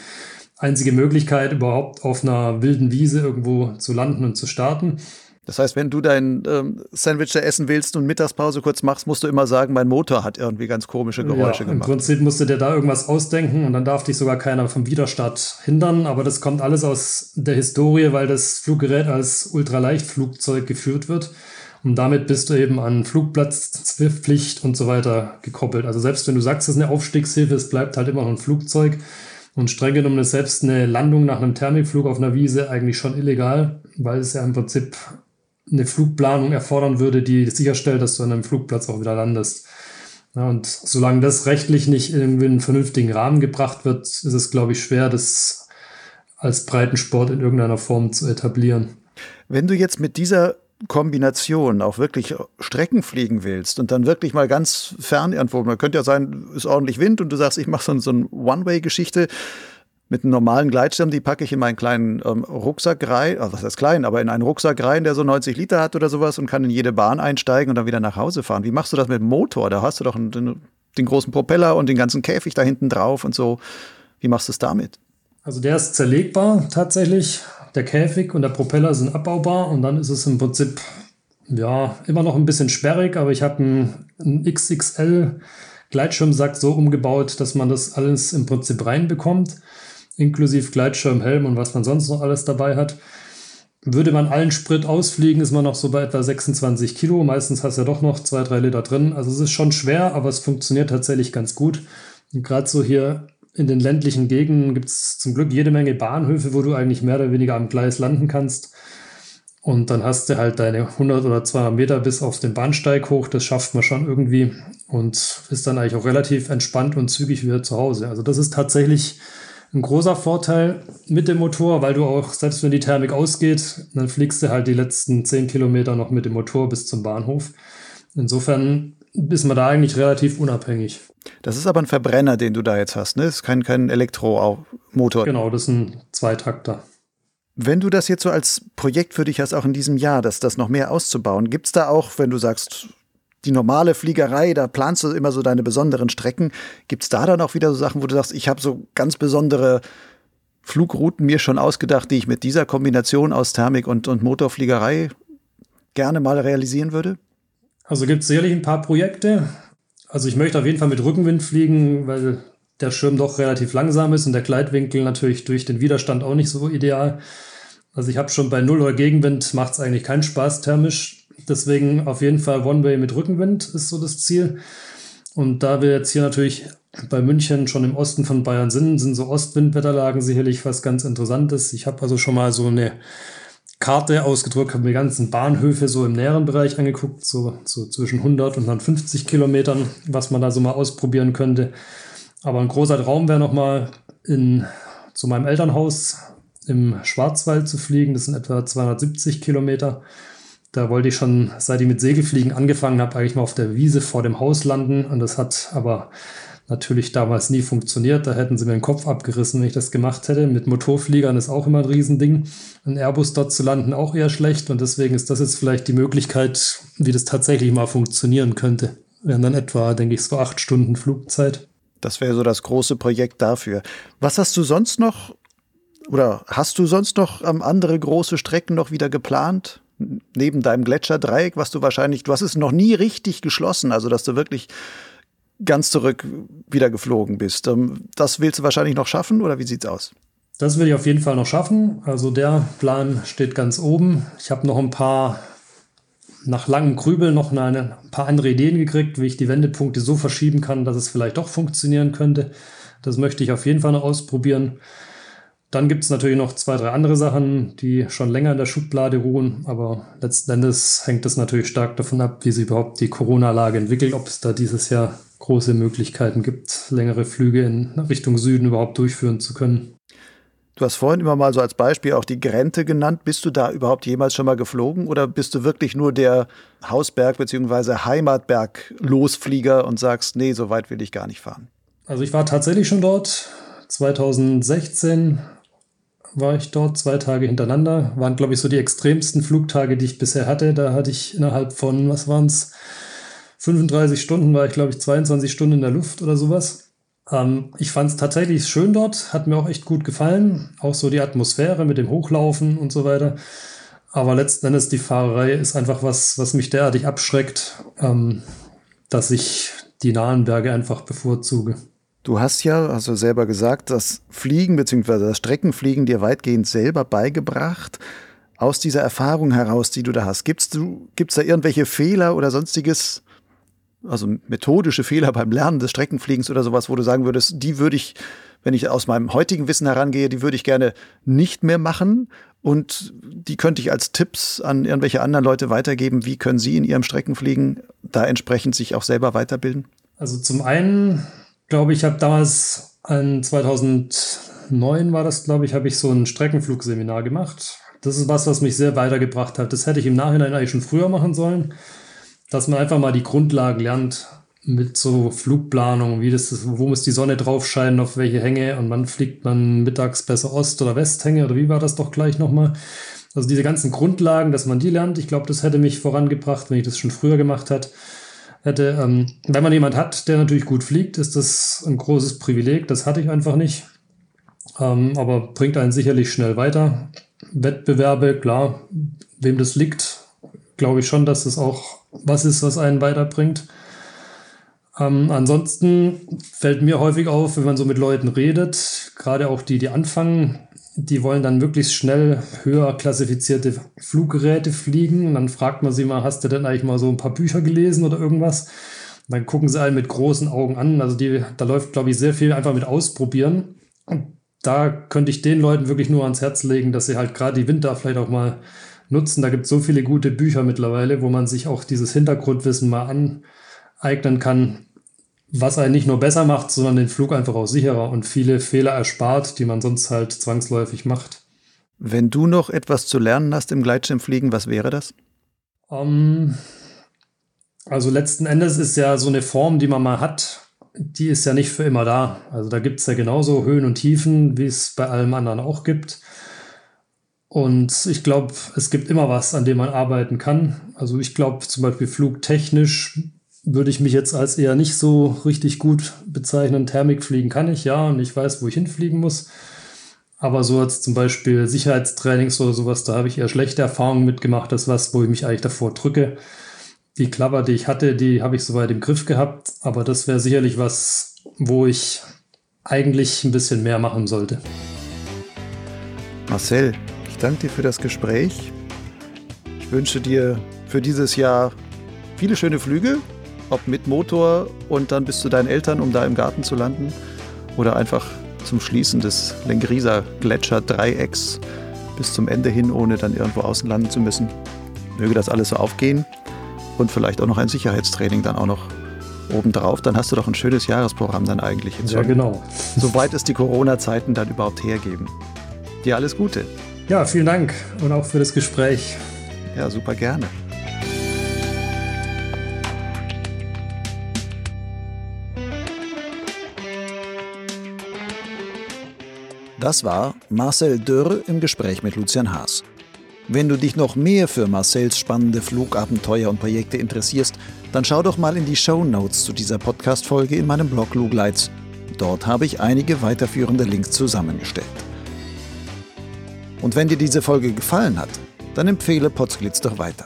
[SPEAKER 1] einzige Möglichkeit, überhaupt auf einer wilden Wiese irgendwo zu landen und zu starten.
[SPEAKER 2] Das heißt, wenn du dein ähm, Sandwich da essen willst und Mittagspause kurz machst, musst du immer sagen, mein Motor hat irgendwie ganz komische Geräusche ja, gemacht.
[SPEAKER 1] Im Prinzip musst du dir da irgendwas ausdenken und dann darf dich sogar keiner vom Widerstart hindern. Aber das kommt alles aus der Historie, weil das Fluggerät als Ultraleichtflugzeug geführt wird. Und damit bist du eben an Flugplatzpflicht und so weiter gekoppelt. Also selbst wenn du sagst, es ist eine Aufstiegshilfe, es bleibt halt immer noch ein Flugzeug. Und streng genommen ist selbst eine Landung nach einem Thermikflug auf einer Wiese eigentlich schon illegal, weil es ja im Prinzip eine Flugplanung erfordern würde, die sicherstellt, dass du an einem Flugplatz auch wieder landest. Ja, und solange das rechtlich nicht in einen vernünftigen Rahmen gebracht wird, ist es, glaube ich, schwer, das als Breitensport in irgendeiner Form zu etablieren.
[SPEAKER 2] Wenn du jetzt mit dieser Kombination auch wirklich Strecken fliegen willst und dann wirklich mal ganz fern irgendwo, man könnte ja sein, ist ordentlich Wind und du sagst, ich mache so, so eine One-Way-Geschichte, mit einem normalen Gleitschirm, die packe ich in meinen kleinen ähm, Rucksack rein, also was heißt klein, aber in einen Rucksack rein, der so 90 Liter hat oder sowas und kann in jede Bahn einsteigen und dann wieder nach Hause fahren. Wie machst du das mit dem Motor? Da hast du doch einen, den, großen Propeller und den ganzen Käfig da hinten drauf und so. Wie machst du es damit?
[SPEAKER 1] Also der ist zerlegbar tatsächlich. Der Käfig und der Propeller sind abbaubar und dann ist es im Prinzip ja immer noch ein bisschen sperrig, aber ich habe einen, einen XXL Gleitschirmsack so umgebaut, dass man das alles im Prinzip reinbekommt inklusive Gleitschirm, Helm und was man sonst noch alles dabei hat. Würde man allen Sprit ausfliegen, ist man noch so bei etwa 26 Kilo. Meistens hast du ja doch noch zwei, drei Liter drin. Also es ist schon schwer, aber es funktioniert tatsächlich ganz gut. Und gerade so hier in den ländlichen Gegenden gibt es zum Glück jede Menge Bahnhöfe, wo du eigentlich mehr oder weniger am Gleis landen kannst. Und dann hast du halt deine 100 oder 200 Meter bis auf den Bahnsteig hoch. Das schafft man schon irgendwie und ist dann eigentlich auch relativ entspannt und zügig wieder zu Hause. Also das ist tatsächlich ein großer Vorteil mit dem Motor, weil du auch, selbst wenn die Thermik ausgeht, dann fliegst du halt die letzten 10 Kilometer noch mit dem Motor bis zum Bahnhof. Insofern ist man da eigentlich relativ unabhängig.
[SPEAKER 2] Das ist aber ein Verbrenner, den du da jetzt hast, ne? Das ist kein, kein Elektromotor.
[SPEAKER 1] Genau, das ist ein Zweitakter.
[SPEAKER 2] Wenn du das jetzt so als Projekt für dich hast, auch in diesem Jahr, das, das noch mehr auszubauen, gibt es da auch, wenn du sagst, die normale Fliegerei, da planst du immer so deine besonderen Strecken. Gibt es da dann auch wieder so Sachen, wo du sagst, ich habe so ganz besondere Flugrouten mir schon ausgedacht, die ich mit dieser Kombination aus Thermik und, und Motorfliegerei gerne mal realisieren würde?
[SPEAKER 1] Also gibt es sicherlich ein paar Projekte. Also ich möchte auf jeden Fall mit Rückenwind fliegen, weil der Schirm doch relativ langsam ist und der Gleitwinkel natürlich durch den Widerstand auch nicht so ideal. Also ich habe schon bei Null oder Gegenwind macht es eigentlich keinen Spaß thermisch. Deswegen auf jeden Fall One-Way mit Rückenwind ist so das Ziel. Und da wir jetzt hier natürlich bei München schon im Osten von Bayern sind, sind so Ostwindwetterlagen sicherlich was ganz Interessantes. Ich habe also schon mal so eine Karte ausgedruckt, habe mir die ganzen Bahnhöfe so im näheren Bereich angeguckt, so, so zwischen 100 und 150 Kilometern, was man da so mal ausprobieren könnte. Aber ein großer Traum wäre nochmal in, zu meinem Elternhaus im Schwarzwald zu fliegen. Das sind etwa 270 Kilometer. Da wollte ich schon, seit ich mit Segelfliegen angefangen habe, eigentlich mal auf der Wiese vor dem Haus landen. Und das hat aber natürlich damals nie funktioniert. Da hätten sie mir den Kopf abgerissen, wenn ich das gemacht hätte. Mit Motorfliegern ist auch immer ein Riesending. Ein Airbus dort zu landen auch eher schlecht. Und deswegen ist das jetzt vielleicht die Möglichkeit, wie das tatsächlich mal funktionieren könnte. Wären dann etwa, denke ich, so acht Stunden Flugzeit.
[SPEAKER 2] Das wäre so das große Projekt dafür. Was hast du sonst noch oder hast du sonst noch ähm, andere große Strecken noch wieder geplant? Neben deinem Gletscherdreieck, was du wahrscheinlich, du hast es noch nie richtig geschlossen, also dass du wirklich ganz zurück wieder geflogen bist. Ähm, das willst du wahrscheinlich noch schaffen oder wie sieht's aus?
[SPEAKER 1] Das will ich auf jeden Fall noch schaffen. Also der Plan steht ganz oben. Ich habe noch ein paar, nach langem Grübeln, noch eine, ein paar andere Ideen gekriegt, wie ich die Wendepunkte so verschieben kann, dass es vielleicht doch funktionieren könnte. Das möchte ich auf jeden Fall noch ausprobieren. Dann gibt es natürlich noch zwei, drei andere Sachen, die schon länger in der Schublade ruhen, aber letzten Endes hängt es natürlich stark davon ab, wie sich überhaupt die Corona-Lage entwickelt, ob es da dieses Jahr große Möglichkeiten gibt, längere Flüge in Richtung Süden überhaupt durchführen zu können.
[SPEAKER 2] Du hast vorhin immer mal so als Beispiel auch die Grente genannt. Bist du da überhaupt jemals schon mal geflogen oder bist du wirklich nur der Hausberg- bzw. Heimatberg-Losflieger und sagst, nee, so weit will ich gar nicht fahren?
[SPEAKER 1] Also ich war tatsächlich schon dort. 2016 war ich dort zwei Tage hintereinander. Waren, glaube ich, so die extremsten Flugtage, die ich bisher hatte. Da hatte ich innerhalb von, was waren es, 35 Stunden war ich, glaube ich, 22 Stunden in der Luft oder sowas. Ähm, ich fand es tatsächlich schön dort, hat mir auch echt gut gefallen. Auch so die Atmosphäre mit dem Hochlaufen und so weiter. Aber letzten Endes die Fahrerei ist einfach was, was mich derartig abschreckt, ähm, dass ich die nahen Berge einfach bevorzuge.
[SPEAKER 2] Du hast ja, hast du selber gesagt, das Fliegen bzw. das Streckenfliegen dir weitgehend selber beigebracht. Aus dieser Erfahrung heraus, die du da hast, gibt es da irgendwelche Fehler oder sonstiges, also methodische Fehler beim Lernen des Streckenfliegens oder sowas, wo du sagen würdest, die würde ich, wenn ich aus meinem heutigen Wissen herangehe, die würde ich gerne nicht mehr machen und die könnte ich als Tipps an irgendwelche anderen Leute weitergeben. Wie können sie in ihrem Streckenfliegen da entsprechend sich auch selber weiterbilden?
[SPEAKER 1] Also zum einen glaube ich, habe damals in 2009 war das, glaube ich, habe ich so ein Streckenflugseminar gemacht. Das ist was, was mich sehr weitergebracht hat. Das hätte ich im Nachhinein eigentlich schon früher machen sollen dass man einfach mal die Grundlagen lernt mit so Flugplanung, wie das ist, wo muss die Sonne drauf scheinen, auf welche Hänge und wann fliegt man mittags besser Ost- oder Westhänge oder wie war das doch gleich nochmal? Also diese ganzen Grundlagen, dass man die lernt, ich glaube, das hätte mich vorangebracht, wenn ich das schon früher gemacht hat, hätte. Ähm, wenn man jemand hat, der natürlich gut fliegt, ist das ein großes Privileg. Das hatte ich einfach nicht. Ähm, aber bringt einen sicherlich schnell weiter. Wettbewerbe, klar, wem das liegt, glaube ich schon, dass das auch was ist, was einen weiterbringt. Ähm, ansonsten fällt mir häufig auf, wenn man so mit Leuten redet, gerade auch die, die anfangen, die wollen dann möglichst schnell höher klassifizierte Fluggeräte fliegen. Und dann fragt man sie mal, hast du denn eigentlich mal so ein paar Bücher gelesen oder irgendwas? Und dann gucken sie einen mit großen Augen an. Also die, da läuft, glaube ich, sehr viel einfach mit ausprobieren. Und da könnte ich den Leuten wirklich nur ans Herz legen, dass sie halt gerade die Winter vielleicht auch mal nutzen. Da gibt es so viele gute Bücher mittlerweile, wo man sich auch dieses Hintergrundwissen mal aneignen kann, was einen nicht nur besser macht, sondern den Flug einfach auch sicherer und viele Fehler erspart, die man sonst halt zwangsläufig macht.
[SPEAKER 2] Wenn du noch etwas zu lernen hast im Gleitschirmfliegen, was wäre das?
[SPEAKER 1] Um, ähm, also letzten Endes ist ja so eine Form, die man mal hat, die ist ja nicht für immer da. Also da gibt es ja genauso Höhen und Tiefen, wie es bei allem anderen auch gibt. Und ich glaube, es gibt immer was, an dem man arbeiten kann. Also ich glaube zum Beispiel flugtechnisch würde ich mich jetzt als eher nicht so richtig gut bezeichnen. Thermikfliegen kann ich, ja, und ich weiß, wo ich hinfliegen muss. Aber so als zum Beispiel Sicherheitstrainings oder sowas, da habe ich eher schlechte Erfahrungen mitgemacht. Das ist was, wo ich mich eigentlich davor drücke. Die Klapper, die ich hatte, die habe ich soweit im Griff gehabt. Aber das wäre sicherlich was, wo ich eigentlich ein bisschen mehr machen sollte.
[SPEAKER 2] Marcel, danke dir für das Gespräch. Ich wünsche dir für dieses Jahr viele schöne Flüge, ob mit Motor und dann bis zu deinen Eltern, um da im Garten zu landen, oder einfach zum Schließen des Lengrieser Gletscher-Dreiecks bis zum Ende hin, ohne dann irgendwo außen landen zu müssen. Möge das alles so aufgehen und vielleicht auch noch ein Sicherheitstraining dann auch noch obendrauf. Dann hast du doch ein schönes Jahresprogramm dann eigentlich.
[SPEAKER 1] Ja, genau. [LAUGHS]
[SPEAKER 2] Soweit es die Corona-Zeiten dann überhaupt hergeben. Dir alles Gute.
[SPEAKER 1] Ja, vielen Dank und auch für das Gespräch.
[SPEAKER 2] Ja, super gerne. Das war Marcel Dürr im Gespräch mit Lucian Haas. Wenn du dich noch mehr für Marcels spannende Flugabenteuer und Projekte interessierst, dann schau doch mal in die Show Notes zu dieser Podcast-Folge in meinem Blog Lugleitz. Dort habe ich einige weiterführende Links zusammengestellt. Und wenn dir diese Folge gefallen hat, dann empfehle Potsglitz doch weiter.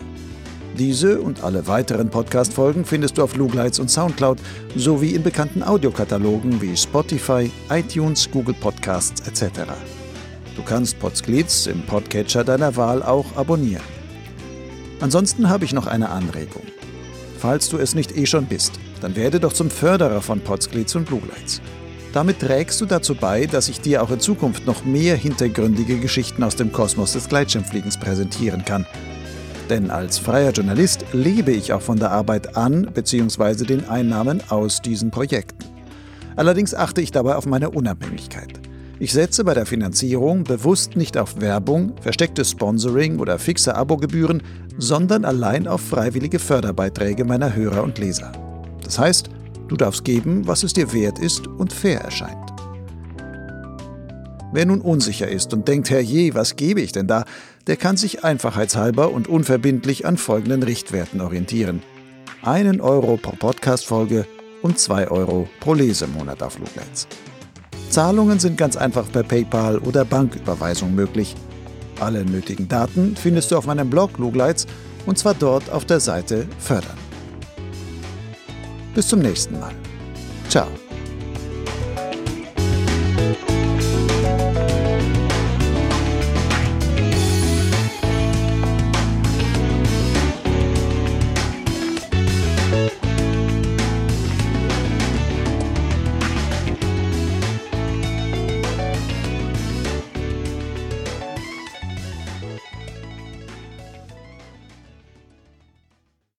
[SPEAKER 2] Diese und alle weiteren Podcast-Folgen findest du auf Lugleitz und Soundcloud sowie in bekannten Audiokatalogen wie Spotify, iTunes, Google Podcasts etc. Du kannst Potsglitz im Podcatcher deiner Wahl auch abonnieren. Ansonsten habe ich noch eine Anregung. Falls du es nicht eh schon bist, dann werde doch zum Förderer von Potsglitz und Lugleitz. Damit trägst du dazu bei, dass ich dir auch in Zukunft noch mehr hintergründige Geschichten aus dem Kosmos des Gleitschirmfliegens präsentieren kann – denn als freier Journalist lebe ich auch von der Arbeit an bzw. den Einnahmen aus diesen Projekten. Allerdings achte ich dabei auf meine Unabhängigkeit. Ich setze bei der Finanzierung bewusst nicht auf Werbung, verstecktes Sponsoring oder fixe Abogebühren, sondern allein auf freiwillige Förderbeiträge meiner Hörer und Leser. Das heißt, du darfst geben, was es dir wert ist und fair erscheint. Wer nun unsicher ist und denkt, herrje, was gebe ich denn da, der kann sich einfachheitshalber und unverbindlich an folgenden Richtwerten orientieren. Einen Euro pro Podcast-Folge und zwei Euro pro Lesemonat auf Lugleitz. Zahlungen sind ganz einfach per PayPal oder Banküberweisung möglich. Alle nötigen Daten findest du auf meinem Blog Lugleitz und zwar dort auf der Seite Fördern. Bis zum nächsten Mal. Ciao.